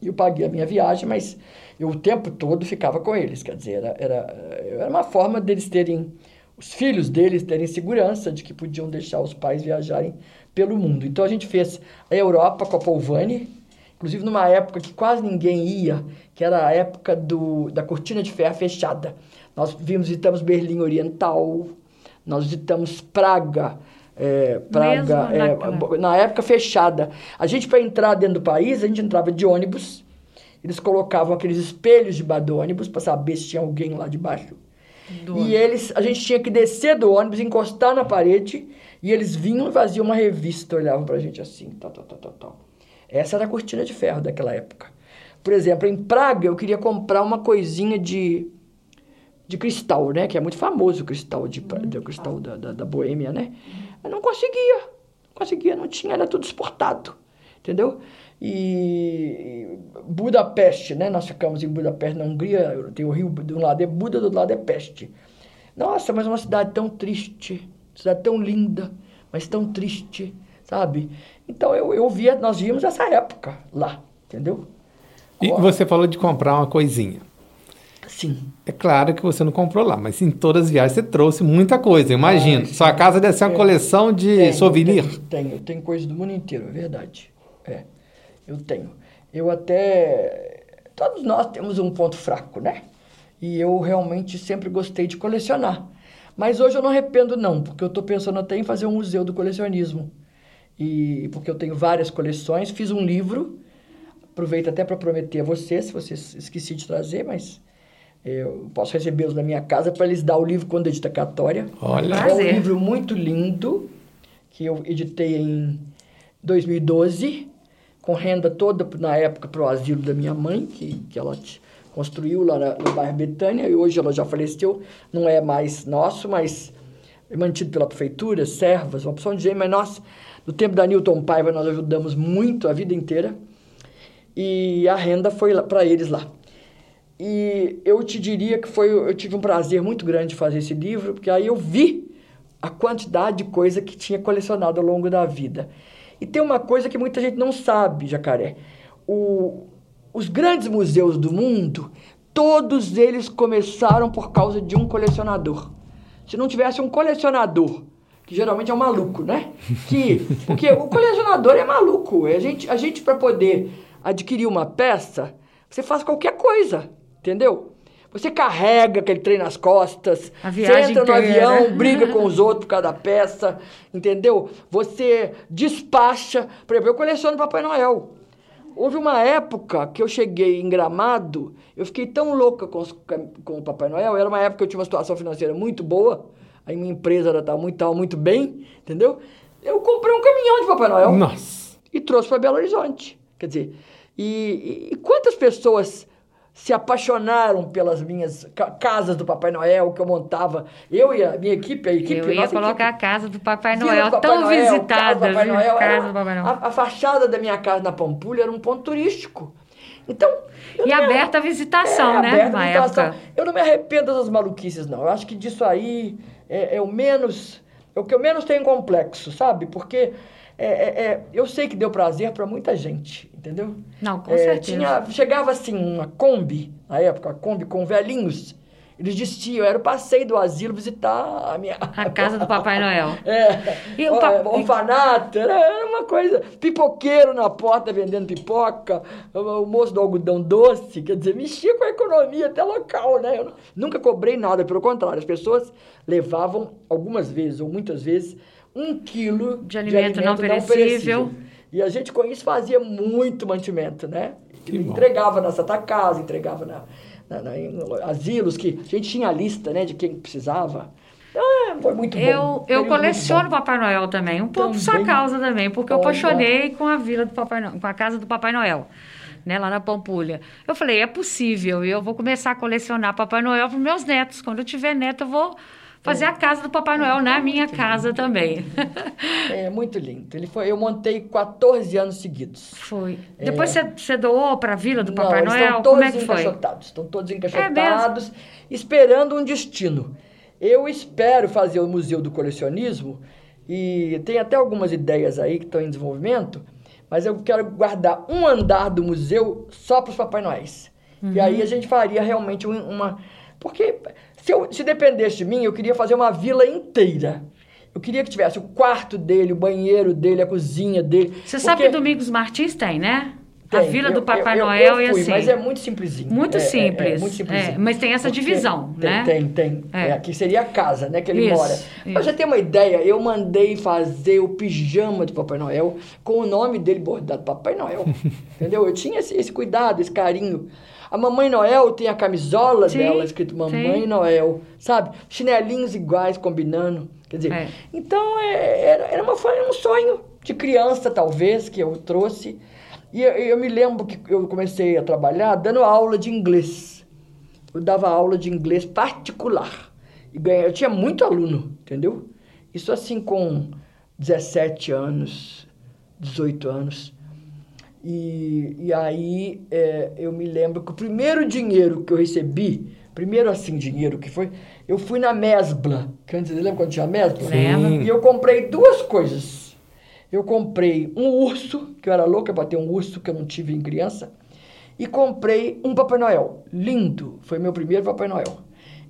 Speaker 4: eu paguei a minha viagem, mas eu o tempo todo ficava com eles. Quer dizer, era, era, era uma forma deles terem, os filhos deles terem segurança de que podiam deixar os pais viajarem pelo mundo. Então a gente fez a Europa com a Polvani, inclusive numa época que quase ninguém ia, que era a época do, da cortina de ferro fechada. Nós vimos, visitamos Berlim Oriental, nós visitamos Praga, é, Praga, é, na época fechada. A gente, para entrar dentro do país, a gente entrava de ônibus, eles colocavam aqueles espelhos debaixo do ônibus para saber se tinha alguém lá debaixo. Do e eles, a gente tinha que descer do ônibus, encostar na parede, e eles vinham e faziam uma revista, olhavam para a gente assim, tal, tal, tal, tal, tal. Essa era a cortina de ferro daquela época. Por exemplo, em Praga, eu queria comprar uma coisinha de, de cristal, né? Que é muito famoso o cristal, de, de cristal da, da, da Boêmia, né? Eu não conseguia. Não conseguia, não tinha, era tudo exportado. Entendeu? E Budapeste, né? Nós ficamos em Budapeste, na Hungria, tem o rio, de um lado é Buda, do outro lado é Peste. Nossa, mas é uma cidade tão triste, cidade tão linda, mas tão triste, sabe? Então eu, eu via, nós vimos essa época lá, entendeu?
Speaker 2: E você falou de comprar uma coisinha.
Speaker 4: Sim.
Speaker 2: É claro que você não comprou lá, mas em todas as viagens você trouxe muita coisa, imagino. Ah, Sua casa deve ser uma é, coleção de tenho, souvenir.
Speaker 4: Tenho, tenho, tenho coisa do mundo inteiro, é verdade. É, eu tenho. Eu até. Todos nós temos um ponto fraco, né? E eu realmente sempre gostei de colecionar. Mas hoje eu não arrependo, não, porque eu estou pensando até em fazer um museu do colecionismo. E porque eu tenho várias coleções, fiz um livro. Aproveito até para prometer a vocês, se vocês esqueci de trazer, mas eu posso recebê-los na minha casa para eles dar o livro com dedicatória.
Speaker 2: Olha,
Speaker 4: é um livro muito lindo que eu editei em 2012, com renda toda na época para o asilo da minha mãe, que, que ela construiu lá no bairro Betânia, e hoje ela já faleceu, não é mais nosso, mas é mantido pela prefeitura, servas, uma opção de gente, mas nós, no tempo da Newton Paiva, nós ajudamos muito a vida inteira, e a renda foi para eles lá. E eu te diria que foi, eu tive um prazer muito grande de fazer esse livro, porque aí eu vi a quantidade de coisa que tinha colecionado ao longo da vida. E tem uma coisa que muita gente não sabe, Jacaré. O, os grandes museus do mundo, todos eles começaram por causa de um colecionador. Se não tivesse um colecionador, que geralmente é um maluco, né? Que, porque o colecionador é maluco. A gente, a gente para poder adquirir uma peça, você faz qualquer coisa. Entendeu? Você carrega aquele trem nas costas, você entra no avião, briga com os outros por causa da peça, entendeu? Você despacha. Por exemplo, eu coleciono Papai Noel. Houve uma época que eu cheguei em Gramado, eu fiquei tão louca com, os, com o Papai Noel, era uma época que eu tinha uma situação financeira muito boa, aí minha empresa estava muito, tava muito bem, entendeu? Eu comprei um caminhão de Papai Noel.
Speaker 2: Nossa!
Speaker 4: E trouxe para Belo Horizonte. Quer dizer, e, e, e quantas pessoas se apaixonaram pelas minhas casas do Papai Noel que eu montava. Eu e a minha equipe, a equipe.
Speaker 1: Eu ia colocar equipe, a casa do Papai Noel, Papai tão Noel, visitada. Casa, Papai Noel, casa do Papai Noel.
Speaker 4: A, a, fachada da minha casa na Pampulha era um ponto turístico. Então.
Speaker 1: E aberta a visitação, é, né? Aberta a visitação. Época.
Speaker 4: Eu não me arrependo dessas maluquices, não. Eu acho que disso aí é, é o menos. É o que eu menos tenho complexo, sabe? Porque é, é, é, eu sei que deu prazer para muita gente, entendeu?
Speaker 1: Não, com é, certeza.
Speaker 4: Tinha, chegava assim uma Kombi, na época, a Kombi com velhinhos. Eles desistiam, era o passeio do asilo visitar a minha...
Speaker 1: A casa do Papai Noel.
Speaker 4: É, e o pa... orfanato, era uma coisa... Pipoqueiro na porta vendendo pipoca, o moço do algodão doce, quer dizer, mexia com a economia até local, né? Eu nunca cobrei nada, pelo contrário, as pessoas levavam algumas vezes, ou muitas vezes, um quilo
Speaker 1: de alimento, de alimento não, perecível. não, perecível.
Speaker 4: E a gente com isso fazia muito mantimento, né? Que entregava na Santa Casa, entregava na, na, na, em asilos, que a gente tinha a lista né, de quem precisava. Ah, foi muito
Speaker 1: eu,
Speaker 4: bom.
Speaker 1: Eu coleciono Papai Noel também, um pouco por sua causa também, porque eu apaixonei com a vila do Papai Noel, com a casa do Papai Noel. Né, lá na Pampulha. Eu falei, é possível, e eu vou começar a colecionar Papai Noel para meus netos. Quando eu tiver neto, eu vou fazer a casa do Papai Noel na minha casa também.
Speaker 4: É muito lindo. Ele foi, eu montei 14 anos seguidos.
Speaker 1: Foi. É... Depois você, você doou para a vila do Papai Não, Noel? Estão todos Como é que
Speaker 4: encaixotados. Foi? Estão todos encaixotados, é esperando um destino. eu espero fazer o Museu do Colecionismo e tem até algumas ideias aí que estão em desenvolvimento, mas eu quero guardar um andar do museu só para os Papai Noéis. Uhum. E aí a gente faria realmente uma. Porque se, eu, se dependesse de mim, eu queria fazer uma vila inteira. Eu queria que tivesse o quarto dele, o banheiro dele, a cozinha dele.
Speaker 1: Você porque... sabe que Domingos Martins tem, né? Tem. A Vila do Papai eu, eu, Noel eu e assim.
Speaker 4: Mas é muito simplesinho.
Speaker 1: Muito
Speaker 4: é,
Speaker 1: simples.
Speaker 4: É, é muito simplesinho.
Speaker 1: É, mas tem essa Porque divisão,
Speaker 4: tem,
Speaker 1: né?
Speaker 4: Tem, tem. É. aqui seria a casa, né? Que ele isso, mora. Pra já ter uma ideia, eu mandei fazer o pijama do Papai Noel com o nome dele bordado, Papai Noel. entendeu? Eu tinha esse, esse, cuidado, esse carinho. A Mamãe Noel tem a camisola sim, dela escrito Mamãe sim. Noel, sabe? Chinelinhos iguais combinando. Quer dizer, é. então era, era, uma, era um sonho de criança, talvez, que eu trouxe. E eu, eu, me lembro que eu comecei a trabalhar dando aula de inglês. Eu dava aula de inglês particular. E ganhei, eu tinha muito aluno, entendeu? Isso assim com 17 anos, 18 anos. E, e aí é, eu me lembro que o primeiro dinheiro que eu recebi, primeiro assim dinheiro que foi, eu fui na Mesbla. Que antes, lembra quando tinha Mesbla?
Speaker 1: Lembro.
Speaker 4: E eu comprei duas coisas eu comprei um urso, que eu era louca para ter um urso que eu não tive em criança, e comprei um Papai Noel. Lindo, foi meu primeiro Papai Noel.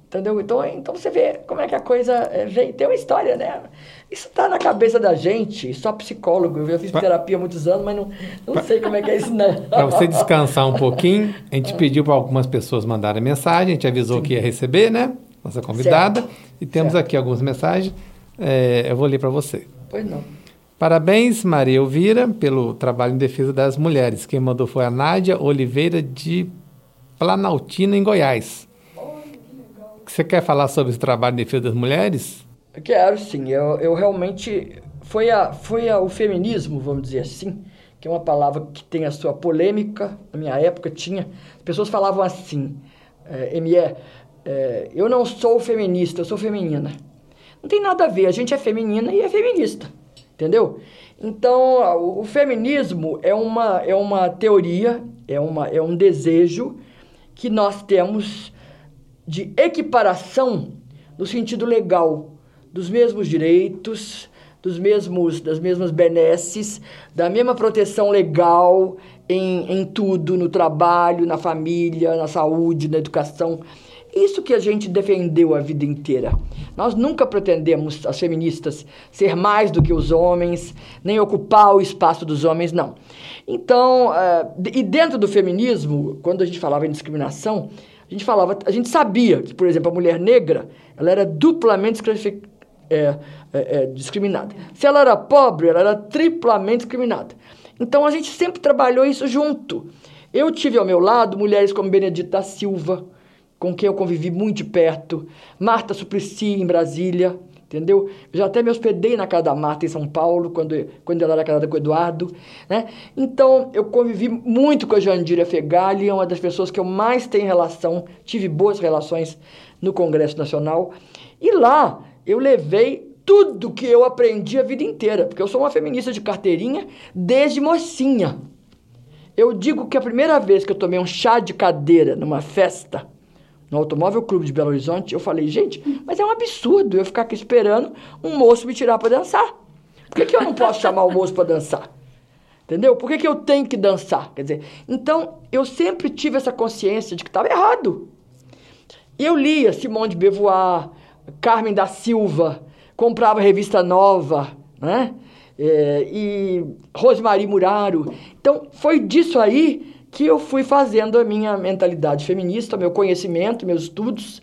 Speaker 4: Entendeu? Então, então você vê como é que a coisa é, vem. Tem uma história, né? Isso tá na cabeça da gente, só psicólogo. Eu fiz terapia há muitos anos, mas não, não sei como é que é isso, não.
Speaker 2: para você descansar um pouquinho, a gente pediu para algumas pessoas mandarem mensagem, a gente avisou Sim. que ia receber, né? Nossa convidada. Certo. E temos certo. aqui algumas mensagens. É, eu vou ler para você.
Speaker 4: Pois não.
Speaker 2: Parabéns, Maria Elvira, pelo trabalho em defesa das mulheres. Quem mandou foi a Nádia Oliveira de Planaltina, em Goiás. Você quer falar sobre esse trabalho em defesa das mulheres?
Speaker 4: Quero, sim. Eu, eu realmente. Foi, a, foi a, o feminismo, vamos dizer assim, que é uma palavra que tem a sua polêmica. Na minha época tinha. As pessoas falavam assim: é, ME, é, eu não sou feminista, eu sou feminina. Não tem nada a ver. A gente é feminina e é feminista. Entendeu? Então, o feminismo é uma, é uma teoria, é, uma, é um desejo que nós temos de equiparação no sentido legal dos mesmos direitos, dos mesmos, das mesmas benesses, da mesma proteção legal em, em tudo, no trabalho, na família, na saúde, na educação. Isso que a gente defendeu a vida inteira. Nós nunca pretendemos, as feministas, ser mais do que os homens, nem ocupar o espaço dos homens, não. Então, uh, e dentro do feminismo, quando a gente falava em discriminação, a gente falava, a gente sabia que, por exemplo, a mulher negra, ela era duplamente é, é, é, discriminada. Se ela era pobre, ela era triplamente discriminada. Então a gente sempre trabalhou isso junto. Eu tive ao meu lado mulheres como Benedita Silva, com quem eu convivi muito de perto, Marta Suplicy em Brasília, entendeu? Eu já até me hospedei na casa da Marta em São Paulo, quando, quando ela era casada com o Eduardo, né? Então, eu convivi muito com a Jandira Fegali, é uma das pessoas que eu mais tenho relação, tive boas relações no Congresso Nacional, e lá eu levei tudo que eu aprendi a vida inteira, porque eu sou uma feminista de carteirinha desde mocinha. Eu digo que a primeira vez que eu tomei um chá de cadeira numa festa, no Automóvel Clube de Belo Horizonte, eu falei, gente, mas é um absurdo eu ficar aqui esperando um moço me tirar para dançar. Por que, que eu não posso chamar o moço para dançar? Entendeu? Por que, que eu tenho que dançar? Quer dizer, então eu sempre tive essa consciência de que estava errado. Eu lia Simone de Beauvoir, Carmen da Silva, comprava revista nova, né? É, e Rosemarie Muraro. Então, foi disso aí que eu fui fazendo a minha mentalidade feminista, meu conhecimento, meus estudos.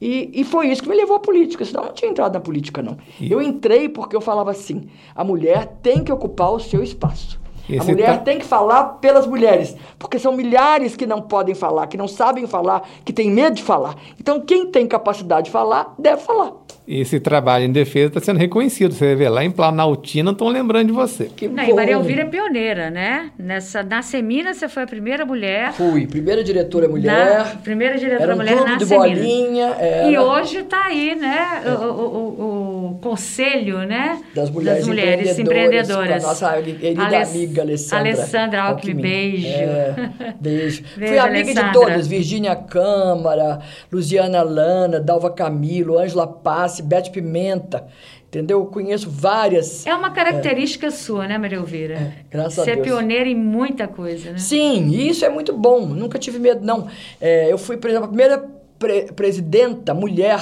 Speaker 4: E, e foi isso que me levou à política, senão eu não tinha entrado na política, não. E... Eu entrei porque eu falava assim: a mulher tem que ocupar o seu espaço. a mulher tá... tem que falar pelas mulheres, porque são milhares que não podem falar, que não sabem falar, que têm medo de falar. Então, quem tem capacidade de falar, deve falar
Speaker 2: esse trabalho em defesa está sendo reconhecido. Você vê lá em Planaltina, estão lembrando de você.
Speaker 1: Que Não, e Maria Elvira é pioneira, né? Nessa, na Semina você foi a primeira mulher.
Speaker 4: Fui, primeira diretora mulher.
Speaker 1: Na, primeira diretora
Speaker 4: era um
Speaker 1: mulher
Speaker 4: na
Speaker 1: de
Speaker 4: Semina. Bolinha,
Speaker 1: era... E hoje está aí, né? O, o, o, conselho, né?
Speaker 4: Das mulheres, das mulheres empreendedoras. empreendedoras.
Speaker 1: Nossa
Speaker 4: querida Aless amiga Alessandra.
Speaker 1: Alessandra Alckmin, beijo.
Speaker 4: É, beijo. beijo. Fui amiga Alessandra. de todas, Virgínia Câmara, Luciana Lana, Dalva Camilo, Ângela Passe, Bete Pimenta. Entendeu? Eu conheço várias.
Speaker 1: É uma característica é, sua, né, Maria Elvira? É,
Speaker 4: graças
Speaker 1: Você
Speaker 4: a Deus.
Speaker 1: Você é pioneira em muita coisa, né?
Speaker 4: Sim, e isso é muito bom. Nunca tive medo, não. É, eu fui, por exemplo, a primeira pre presidenta mulher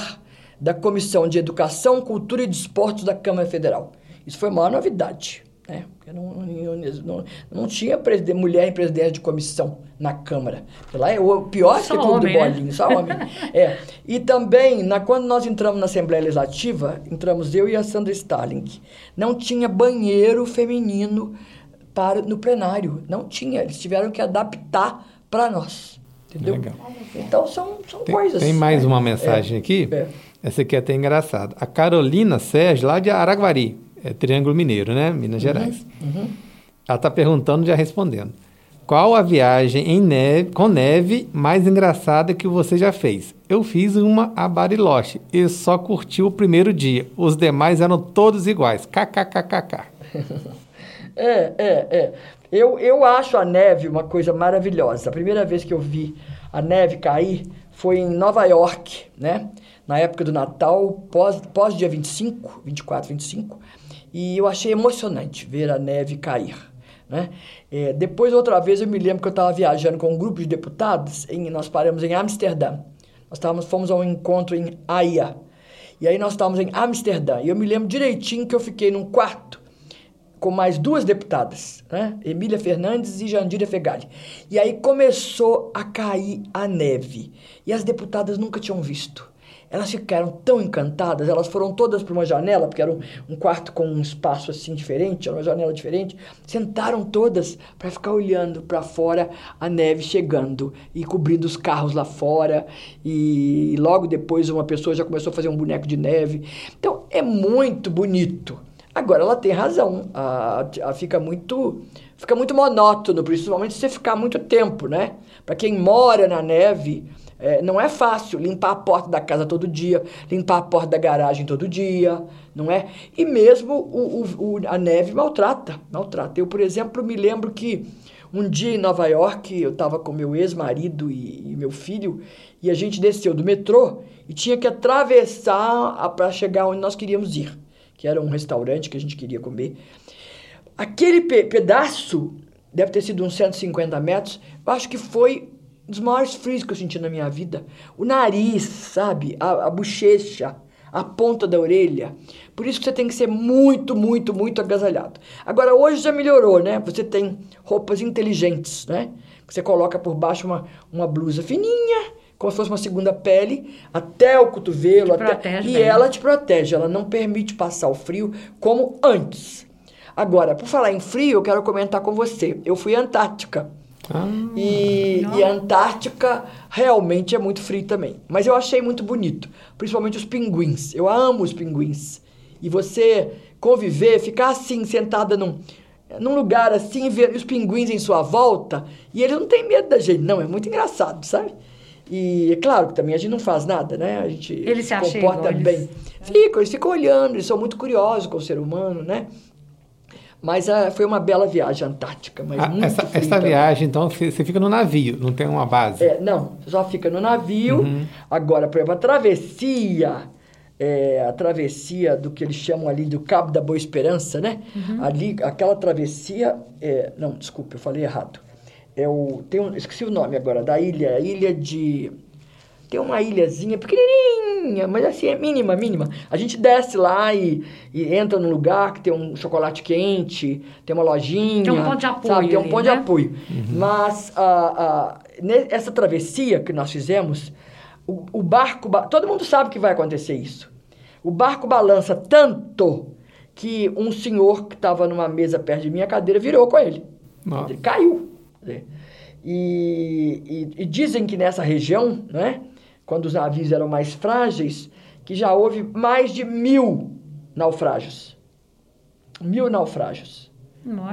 Speaker 4: da Comissão de Educação, Cultura e Desportos da Câmara Federal. Isso foi a maior novidade. Né? Porque não, não, não tinha mulher em presidência de comissão na Câmara. Lá é o pior
Speaker 1: só
Speaker 4: que tudo
Speaker 1: homem,
Speaker 4: do bolinho, né? só homem. é. E também, na, quando nós entramos na Assembleia Legislativa, entramos eu e a Sandra Starling, não tinha banheiro feminino para, no plenário. Não tinha. Eles tiveram que adaptar para nós. Entendeu? Legal. Então são, são
Speaker 2: tem,
Speaker 4: coisas.
Speaker 2: Tem mais uma mensagem é, aqui. É. Essa aqui é até engraçada. A Carolina Sérgio, lá de Araguari, é Triângulo Mineiro, né? Minas uhum, Gerais. Uhum. Ela está perguntando, já respondendo. Qual a viagem em neve, com neve mais engraçada que você já fez? Eu fiz uma a Bariloche e só curti o primeiro dia. Os demais eram todos iguais. KKKKK.
Speaker 4: é, é, é. Eu, eu acho a neve uma coisa maravilhosa. A primeira vez que eu vi a neve cair foi em Nova York, né? Na época do Natal, pós, pós dia 25, 24, 25. E eu achei emocionante ver a neve cair. Né? É, depois, outra vez, eu me lembro que eu estava viajando com um grupo de deputados, em, nós paramos em Amsterdã. Nós távamos, fomos a um encontro em Haia. E aí nós estávamos em Amsterdã. E eu me lembro direitinho que eu fiquei num quarto com mais duas deputadas, né? Emília Fernandes e Jandira Fegali. E aí começou a cair a neve. E as deputadas nunca tinham visto. Elas ficaram tão encantadas, elas foram todas para uma janela, porque era um, um, quarto com um espaço assim diferente, era uma janela diferente. Sentaram todas para ficar olhando para fora a neve chegando e cobrindo os carros lá fora. E, logo depois uma pessoa já começou a fazer um boneco de neve. Então é muito bonito. Agora ela tem razão, a, a, fica muito fica muito monótono, principalmente se você ficar muito tempo, né? Para quem mora na neve, é, não é fácil limpar a porta da casa todo dia, limpar a porta da garagem todo dia, não é? E mesmo o, o, o, a neve maltrata, maltrata. Eu, por exemplo, me lembro que um dia em Nova York, eu estava com meu ex-marido e, e, meu filho, e a gente desceu do metrô e tinha que atravessar para chegar onde nós queríamos ir, que era um restaurante que a gente queria comer. Aquele pe pedaço, deve ter sido uns 150 metros, eu acho que foi dos maiores frios que eu senti na minha vida. O nariz, sabe? A, a bochecha, a ponta da orelha. Por isso que você tem que ser muito, muito, muito agasalhado. Agora, hoje já melhorou, né? Você tem roupas inteligentes, né? Você coloca por baixo uma, uma blusa fininha, como se fosse uma segunda pele, até o cotovelo. Até,
Speaker 1: protege
Speaker 4: e
Speaker 1: bem.
Speaker 4: ela te protege, ela não permite passar o frio como antes. Agora, por falar em frio, eu quero comentar com você. Eu fui à Antártica. Ah, e, e, a Antártica realmente é muito frio também. Mas eu achei muito bonito, principalmente os pinguins. Eu amo os pinguins. E você conviver, ficar assim, sentada num, num lugar assim, ver os pinguins em sua volta, e eles não têm medo da gente, não. É muito engraçado, sabe? E é claro que também a gente não faz nada, né? A gente
Speaker 1: eles se
Speaker 4: comporta bem. Eles... Ficam, eles ficam olhando, eles são muito curiosos com o ser humano, né? Mas uh, foi uma bela viagem antártica. Mas ah, muito
Speaker 2: essa, essa viagem, então, você fica no navio, não tem uma base?
Speaker 4: É, não, só fica no navio. Uhum. Agora, por exemplo, a travessia, é, a travessia do que eles chamam ali do Cabo da Boa Esperança, né? Uhum. Ali, aquela travessia. É, não, desculpe, eu falei errado. É o, tem um, esqueci o nome agora, da ilha, a ilha de tem uma ilhazinha pequenininha, mas assim, é mínima, mínima. A gente desce lá e, e entra num lugar que tem um chocolate quente, tem uma lojinha.
Speaker 1: Tem um ponto de apoio.
Speaker 4: Sabe? Tem um
Speaker 1: ali,
Speaker 4: ponto
Speaker 1: né?
Speaker 4: de apoio. Uhum. Mas uh, uh, essa travessia que nós fizemos, o, o barco. Todo mundo sabe que vai acontecer isso. O barco balança tanto que um senhor que estava numa mesa perto de mim, a cadeira virou com ele. Nossa. Ele caiu. E, e, e, dizem que nessa região, né? Quando os navios eram mais frágeis, que já houve mais de mil naufrágios. Mil naufrágios.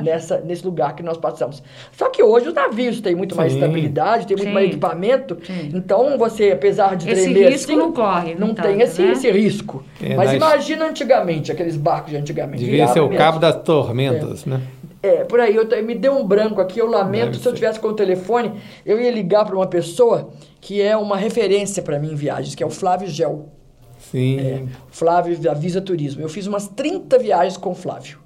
Speaker 4: Nessa, nesse lugar que nós passamos. Só que hoje os navios têm muito Sim. mais estabilidade, tem muito Sim. mais equipamento. Sim. Então você, apesar de
Speaker 1: esse
Speaker 4: tremer
Speaker 1: risco assim, não corre,
Speaker 4: não, não tem esse, né? esse risco. É, Mas imagina antigamente aqueles barcos de antigamente.
Speaker 2: Devia ser o mesmo. cabo das tormentas,
Speaker 4: é.
Speaker 2: né?
Speaker 4: É, por aí, eu, me deu um branco aqui, eu lamento. Deve se ser. eu tivesse com o telefone, eu ia ligar para uma pessoa que é uma referência para mim em viagens, que é o Flávio Gel.
Speaker 2: Sim. É,
Speaker 4: Flávio da Visa Turismo. Eu fiz umas 30 viagens com o Flávio.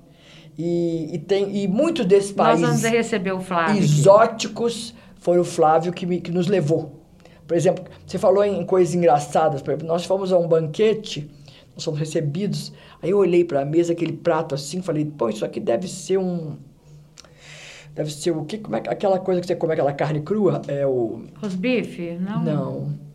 Speaker 4: E, e, tem, e muitos desses países
Speaker 1: Nós vamos receber o Flávio
Speaker 4: exóticos foi o Flávio que, me, que nos levou. Por exemplo, você falou em coisas engraçadas. Por exemplo, nós fomos a um banquete, nós fomos recebidos. Aí eu olhei para a mesa, aquele prato assim, falei, pô, isso aqui deve ser um. Deve ser o que? Como é, aquela coisa que você come, aquela carne crua? É o.
Speaker 1: Rosbife? Não.
Speaker 4: Não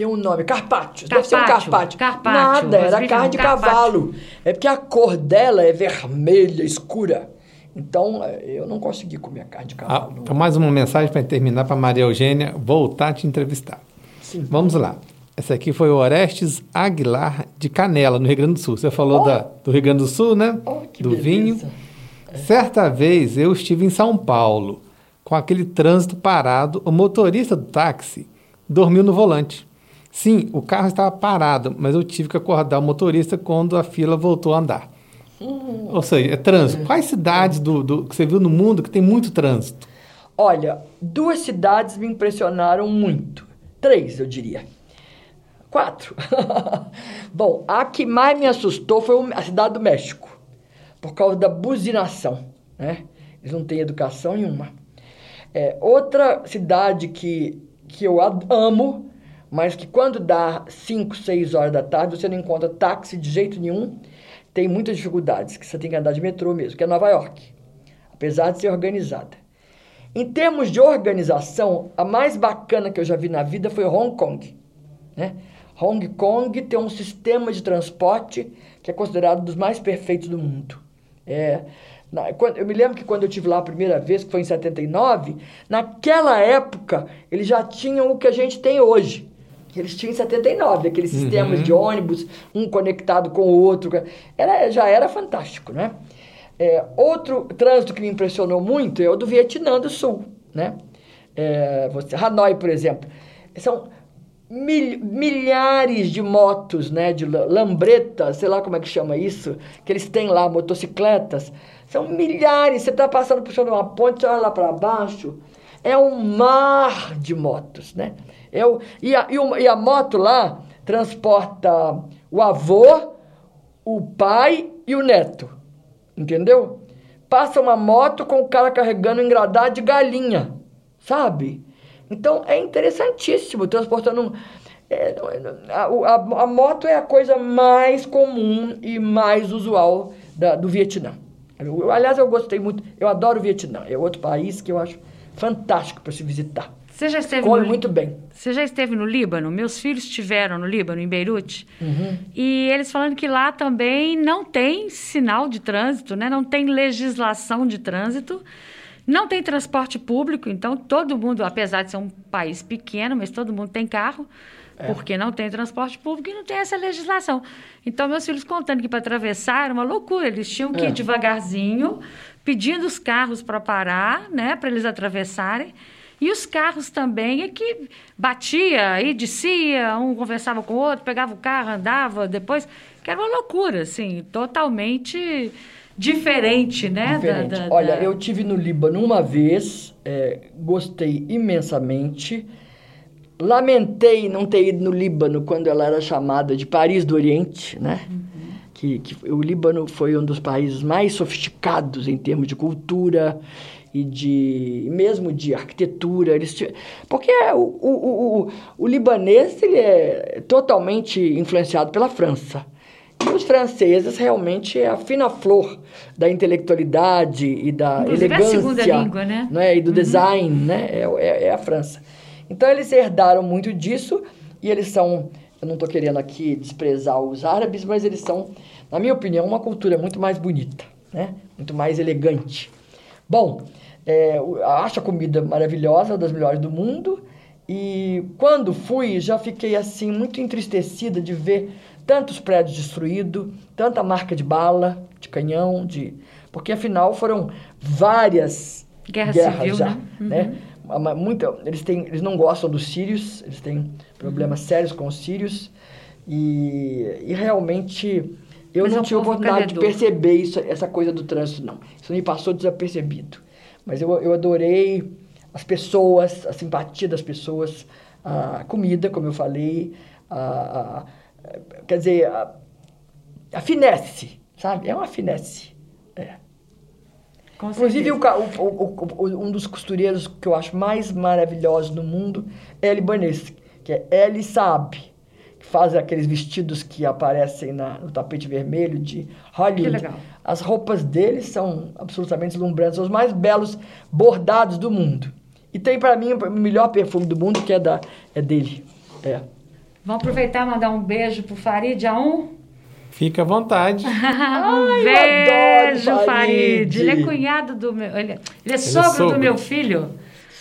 Speaker 4: tem um nome, carpaccio. Deve ser um
Speaker 1: carpaccio. carpaccio.
Speaker 4: Nada, era carne de cavalo. É porque a cor dela é vermelha, escura. Então, é, eu não consegui comer a carne de cavalo.
Speaker 2: Ah, então, mais uma mensagem para terminar para Maria Eugênia voltar a te entrevistar. Sim. Vamos lá. Essa aqui foi o Orestes Aguilar de Canela, no Rio Grande do Sul. Você falou oh. da, do Rio Grande do Sul, né?
Speaker 4: Oh,
Speaker 2: do
Speaker 4: beleza.
Speaker 2: vinho. É. Certa vez eu estive em São Paulo, com aquele trânsito parado, o motorista do táxi dormiu no volante. Sim, o carro estava parado, mas eu tive que acordar o motorista quando a fila voltou a andar. Uhum. Ou seja, é trânsito. Quais cidades do, do, que você viu no mundo que tem muito trânsito?
Speaker 4: Olha, duas cidades me impressionaram muito. Três, eu diria. Quatro. Bom, a que mais me assustou foi a cidade do México, por causa da buzinação. Né? Eles não têm educação nenhuma. É, outra cidade que, que eu amo mas que quando dá 5, 6 horas da tarde, você não encontra táxi de jeito nenhum, tem muitas dificuldades, que você tem que andar de metrô mesmo, que é Nova York, apesar de ser organizada. Em termos de organização, a mais bacana que eu já vi na vida foi Hong Kong. Né? Hong Kong tem um sistema de transporte que é considerado dos mais perfeitos do mundo. É, eu me lembro que quando eu tive lá a primeira vez, que foi em 79, naquela época eles já tinham o que a gente tem hoje eles tinham em 79, aqueles uhum. sistemas de ônibus, um conectado com o outro. Era, já era fantástico, né? É, outro trânsito que me impressionou muito é o do Vietnã do Sul, né? É, você, Hanoi, por exemplo. São mil, milhares de motos, né? De lambretas, sei lá como é que chama isso, que eles têm lá, motocicletas. São milhares. Você está passando por cima de uma ponte, você olha lá para baixo, é um mar de motos, né? Eu, e, a, e, uma, e a moto lá transporta o avô, o pai e o neto. Entendeu? Passa uma moto com o cara carregando engradado de galinha, sabe? Então é interessantíssimo transportando. É, a, a, a, moto é a coisa mais comum e mais usual da, do Vietnã. Eu, aliás, eu gostei muito, eu adoro o Vietnã. É outro país que eu acho fantástico para se visitar.
Speaker 1: Você já esteve
Speaker 4: Come
Speaker 1: no...
Speaker 4: muito bem.
Speaker 1: Você já esteve no Líbano? Meus filhos estiveram no Líbano, em Beirute.
Speaker 4: Uhum.
Speaker 1: E eles falando que lá também não tem sinal de trânsito, né? não tem legislação de trânsito. Não tem transporte público, então todo mundo, apesar de ser um país pequeno, mas todo mundo tem carro, é. porque não tem transporte público e não tem essa legislação. Então, meus filhos contando que para atravessar era uma loucura, eles tinham que é. ir devagarzinho, pedindo os carros para parar, né, para eles atravessarem. E os carros também, é que batia e descia, um conversava com o outro, pegava o carro, andava, depois, que era uma loucura, assim, totalmente diferente, né?
Speaker 4: Diferente. Da, da, Olha, da... eu tive no Líbano uma vez, é, gostei imensamente. Lamentei não ter ido no Líbano quando ela era chamada de Paris do Oriente, né? Uhum. Que, que o Líbano foi um dos países mais sofisticados em termos de cultura e de mesmo de arquitetura eles porque o, o, o, o libanês ele é totalmente influenciado pela França e os franceses realmente é a fina flor da intelectualidade e da Inclusive elegância
Speaker 1: é a segunda língua, né?
Speaker 4: né? e do uhum. design né é, é, é, a França então eles herdaram muito disso e eles são eu não estou querendo aqui desprezar os árabes mas eles são na minha opinião uma cultura muito mais bonita né muito mais elegante Bom, é, acho a comida maravilhosa, das melhores do mundo. E quando fui, já fiquei assim muito entristecida de ver tantos prédios destruídos, tanta marca de bala, de canhão, de porque afinal foram várias
Speaker 1: Guerra
Speaker 4: guerras
Speaker 1: civil,
Speaker 4: já,
Speaker 1: né? Uhum.
Speaker 4: né? Muita, eles, têm, eles não gostam dos sírios, eles têm problemas sérios com os sírios e, e realmente eu
Speaker 1: Mas é
Speaker 4: não tive
Speaker 1: povo
Speaker 4: oportunidade de perceber isso, essa coisa do trânsito, não. Isso me passou desapercebido. Mas eu, eu adorei as pessoas, a simpatia das pessoas, a comida, como eu falei, a, a- quer dizer, a, a finesse, sabe? É uma finesse. É. Inclusive, o o- o- o- um dos costureiros que eu acho mais maravilhosos no mundo é libanês, que é Eli Saab, que faz aqueles vestidos que aparecem na- no tapete vermelho de Hollywood.
Speaker 1: Que legal.
Speaker 4: As roupas deles são absolutamente deslumbrantes, são os mais belos bordados do mundo. E tem para mim o melhor perfume do mundo, que é, da, é dele. É.
Speaker 1: Vamos aproveitar e mandar um beijo pro Farid A1.
Speaker 2: Fica à vontade.
Speaker 1: um
Speaker 4: eu
Speaker 1: beijo,
Speaker 4: adoro
Speaker 1: Farid.
Speaker 4: Farid.
Speaker 1: Ele é cunhado do meu. Ele, ele é sogro,
Speaker 2: sogro.
Speaker 1: do meu filho.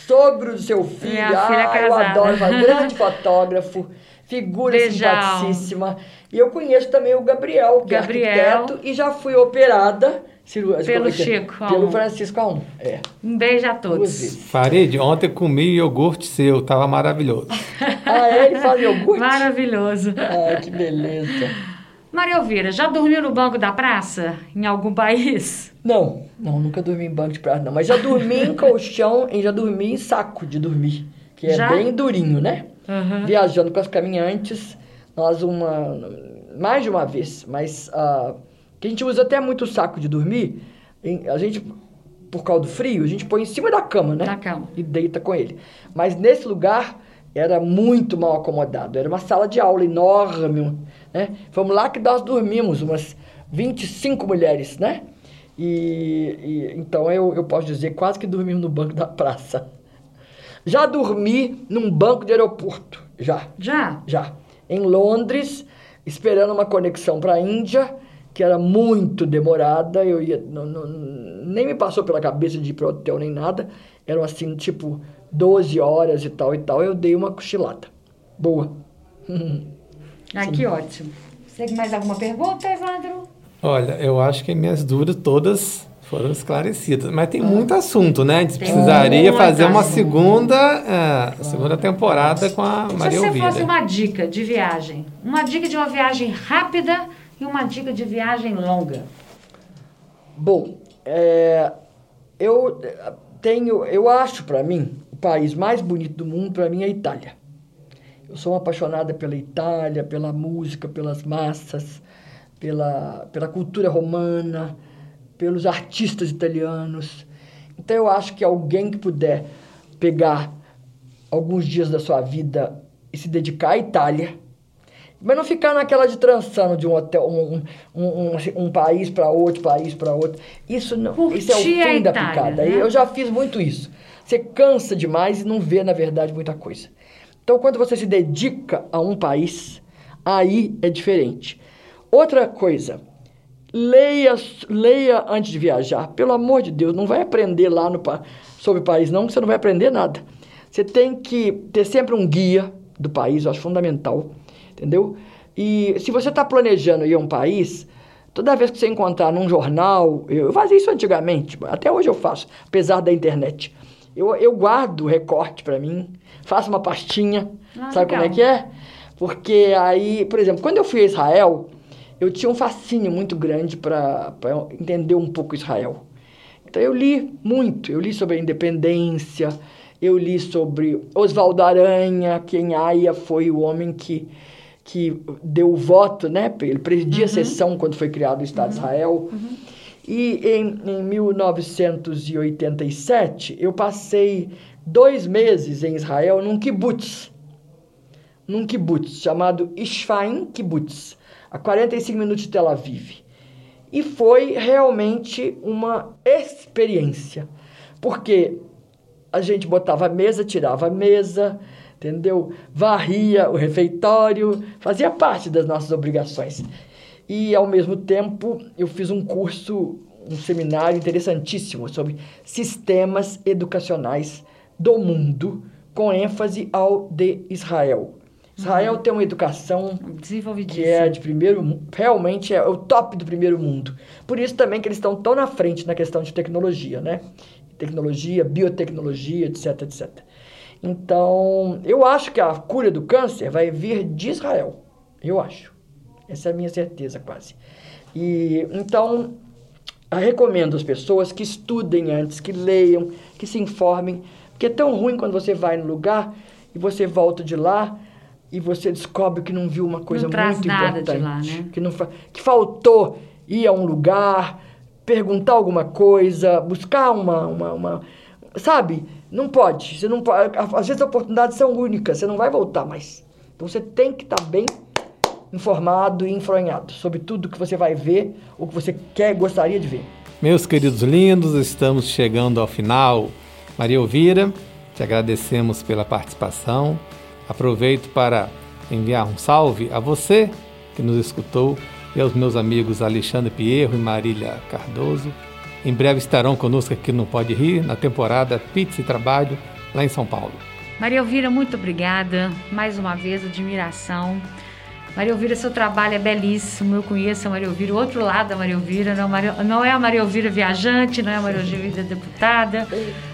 Speaker 4: Sogro do seu filho,
Speaker 1: Minha filha
Speaker 4: ah, eu
Speaker 1: casada.
Speaker 4: adoro, um grande fotógrafo, figura
Speaker 1: Beijão.
Speaker 4: simpaticíssima. E eu conheço também o Gabriel, que
Speaker 1: Gabriel.
Speaker 4: é arquiteto, e já fui operada
Speaker 1: Pelo
Speaker 4: é é?
Speaker 1: Chico
Speaker 4: Pelo. Francisco Aum. É,
Speaker 1: Um beijo a todos.
Speaker 2: Farid, ontem comi iogurte seu, tava maravilhoso.
Speaker 4: Ah, é? Ele faz iogurte?
Speaker 1: Maravilhoso.
Speaker 4: Ai, que beleza.
Speaker 1: Maria Elvira, já dormiu no banco da praça? Em algum país?
Speaker 4: Não, não, nunca dormi em banco de praça, não. Mas já dormi em colchão e já dormi em saco de dormir. Que é
Speaker 1: Já?
Speaker 4: bem durinho, né?
Speaker 1: Uhum.
Speaker 4: Viajando com as caminhantes, nós uma... Mais de uma vez, mas... ah, que a gente usa até muito saco de dormir. a gente, por causa do frio, a gente põe em cima da cama, né?
Speaker 1: Cama.
Speaker 4: E deita com ele. Mas nesse lugar era muito mal acomodado. Era uma sala de aula enorme, né? Fomos lá que nós dormimos, umas 25 mulheres, né? E, e- então eu, eu posso dizer quase que dormimos no banco da praça. Já dormi num banco de aeroporto, já,
Speaker 1: Já?
Speaker 4: já. Em Londres, esperando uma conexão para a Índia, que era muito demorada. Eu ia, não- não- nem me passou pela cabeça de ir para hotel nem nada. Eram assim, tipo, 12 horas e tal e tal. Eu dei uma cochilada. Boa.
Speaker 1: Ah, que ótimo. Segue mais alguma pergunta, Evandro?
Speaker 2: Olha, eu acho que minhas dúvidas todas foram esclarecidas. Mas tem muito assunto, né? A gente precisaria fazer uma segunda, é, segunda temporada com a
Speaker 1: Se
Speaker 2: Maria
Speaker 1: você
Speaker 2: Elvira.
Speaker 1: fosse uma dica de viagem, uma dica de uma viagem rápida e uma dica de viagem longa.
Speaker 4: Bom, é, eu eh, tenho, eu acho para mim, o país mais bonito do mundo para mim é a Itália. Eu sou uma apaixonada pela Itália, pela música, pelas massas, pela, pela cultura romana, pelos artistas italianos. Então eu acho que alguém que puder pegar alguns dias da sua vida e se dedicar à Itália, mas não ficar naquela de trançando de um hotel, um, um, um, um país para outro, país para outro. Isso não,
Speaker 1: Curtir
Speaker 4: isso é o fim da
Speaker 1: Itália,
Speaker 4: picada.
Speaker 1: né?
Speaker 4: Eu já fiz muito isso. Você cansa demais e não vê, na verdade, muita coisa. Então, quando você se dedica a um país, aí é diferente. Outra coisa, leia, leia antes de viajar. Pelo amor de Deus, não vai aprender lá no, sobre o país, não, que você não vai aprender nada. Você tem que ter sempre um guia do país, eu acho fundamental, entendeu? E se você está planejando ir a um país, toda vez que você encontrar num jornal, eu, fazia isso antigamente, até hoje eu faço, apesar da internet. Eu, eu guardo o recorte para mim, faço uma pastinha,
Speaker 1: Ah,
Speaker 4: sabe como é
Speaker 1: legal.
Speaker 4: que é? Porque aí, por exemplo, quando eu fui a Israel, eu tinha um fascínio muito grande para entender um pouco Israel. Então eu li muito, eu li sobre a independência, eu li sobre Oswaldo Aranha, que em Haia foi o homem que, que deu o voto, né? Ele presidia a sessão quando foi criado o Estado de Israel. E em, em 1987, eu passei dois meses em Israel num kibbutz num kibbutz chamado Ishfaim Kibbutz, a 45 minutos de Tel Aviv. E foi realmente uma experiência, porque a gente botava a mesa, tirava a mesa, entendeu? Varria o refeitório, fazia parte das nossas obrigações. E, ao mesmo tempo, eu fiz um curso, um seminário interessantíssimo sobre sistemas educacionais do mundo, com ênfase ao de Israel. Israel uhum. tem uma educação que é de primeiro realmente é o top do primeiro mundo. Por isso também que eles estão tão na frente na questão de tecnologia, né? Tecnologia, biotecnologia, etc, etc. Então, eu acho que a cura do câncer vai vir de Israel. Eu acho. Essa é a minha certeza quase. E então, eu recomendo às pessoas que estudem antes, que leiam, que se informem, porque é tão ruim quando você vai no lugar e você volta de lá e você descobre que não viu uma coisa
Speaker 1: não
Speaker 4: muito
Speaker 1: nada
Speaker 4: importante,
Speaker 1: de lá, né?
Speaker 4: que não que faltou ir a um lugar, perguntar alguma coisa, buscar uma, uma, uma sabe? Não pode, você não pode, às vezes as oportunidades são únicas, você não vai voltar mais. Então você tem que estar tá bem informado e enfronhado sobre tudo que você vai ver ou que você quer, gostaria de ver.
Speaker 2: Meus queridos lindos, estamos chegando ao final. Maria Elvira, te agradecemos pela participação. Aproveito para enviar um salve a você que nos escutou e aos meus amigos Alexandre Pierro e Marília Cardoso. Em breve estarão conosco aqui no Pode Rir, na temporada Pizza e Trabalho, lá em São Paulo.
Speaker 1: Maria Elvira, muito obrigada. Mais uma vez, admiração. Maria Elvira, seu trabalho é belíssimo. Eu conheço a Maria Elvira, o outro lado da Maria Elvira. Não, Maria, não é a Maria Elvira viajante, não é a Maria Elvira deputada,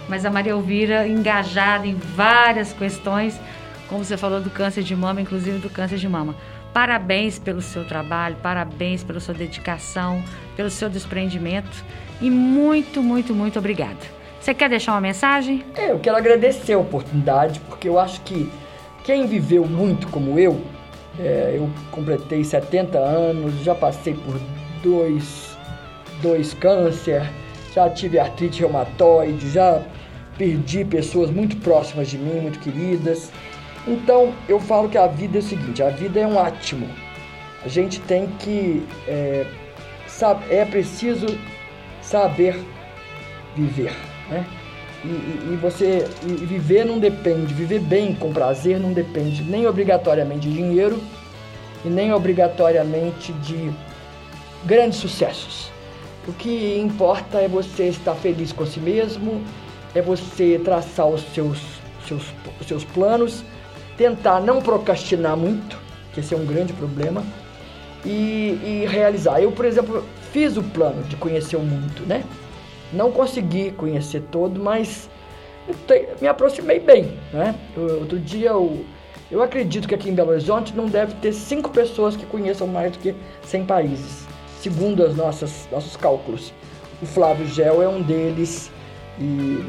Speaker 1: mas a Maria Elvira engajada em várias questões, como você falou do câncer de mama, inclusive do câncer de mama. Parabéns pelo seu trabalho, parabéns pela sua dedicação, pelo seu desprendimento e muito, muito, muito obrigada. Você quer deixar uma mensagem?
Speaker 4: É, eu quero agradecer a oportunidade, porque eu acho que quem viveu muito como eu, é, eu completei 70 anos, já passei por dois, dois câncer, já tive artrite reumatoide, já perdi pessoas muito próximas de mim, muito queridas. Então eu falo que a vida é o seguinte: a vida é um átimo. A gente tem que é, sabe, é preciso saber viver, né? E, e, e você e viver não depende, viver bem com prazer não depende nem obrigatoriamente de dinheiro e nem obrigatoriamente de grandes sucessos. O que importa é você estar feliz com si mesmo, é você traçar os seus, seus, os seus planos, tentar não procrastinar muito, que esse é um grande problema, e, e realizar. Eu, por exemplo, fiz o plano de conhecer o mundo, né? Não consegui conhecer todo, mas me aproximei bem, né? Outro dia eu, eu acredito que aqui em Belo Horizonte não deve ter cinco pessoas que conheçam mais do que 100 países, segundo os nossos cálculos. O Flávio Gel é um deles e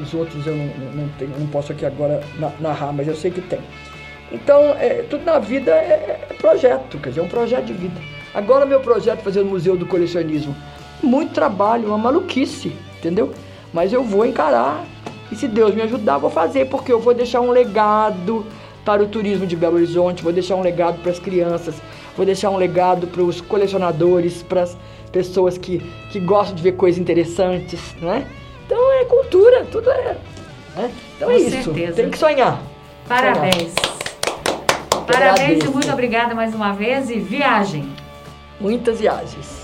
Speaker 4: os outros eu não, não, tenho, não posso aqui agora narrar, mas eu sei que tem. Então, é, tudo na vida é, é, projeto, quer dizer, é um projeto de vida. Agora, meu projeto é fazer o Museu do Colecionismo. Muito trabalho, uma maluquice, entendeu? Mas eu vou encarar e se Deus me ajudar, vou fazer, porque eu vou deixar um legado para o turismo de Belo Horizonte, vou deixar um legado para as crianças, vou deixar um legado para os colecionadores, para as pessoas que, que gostam de ver coisas interessantes, né? É cultura, tudo é. Né? Então Com é isso. Certeza. Tem que sonhar.
Speaker 1: Parabéns. Sonhar. Parabéns e muito obrigada mais uma vez e viagem.
Speaker 4: Muitas viagens.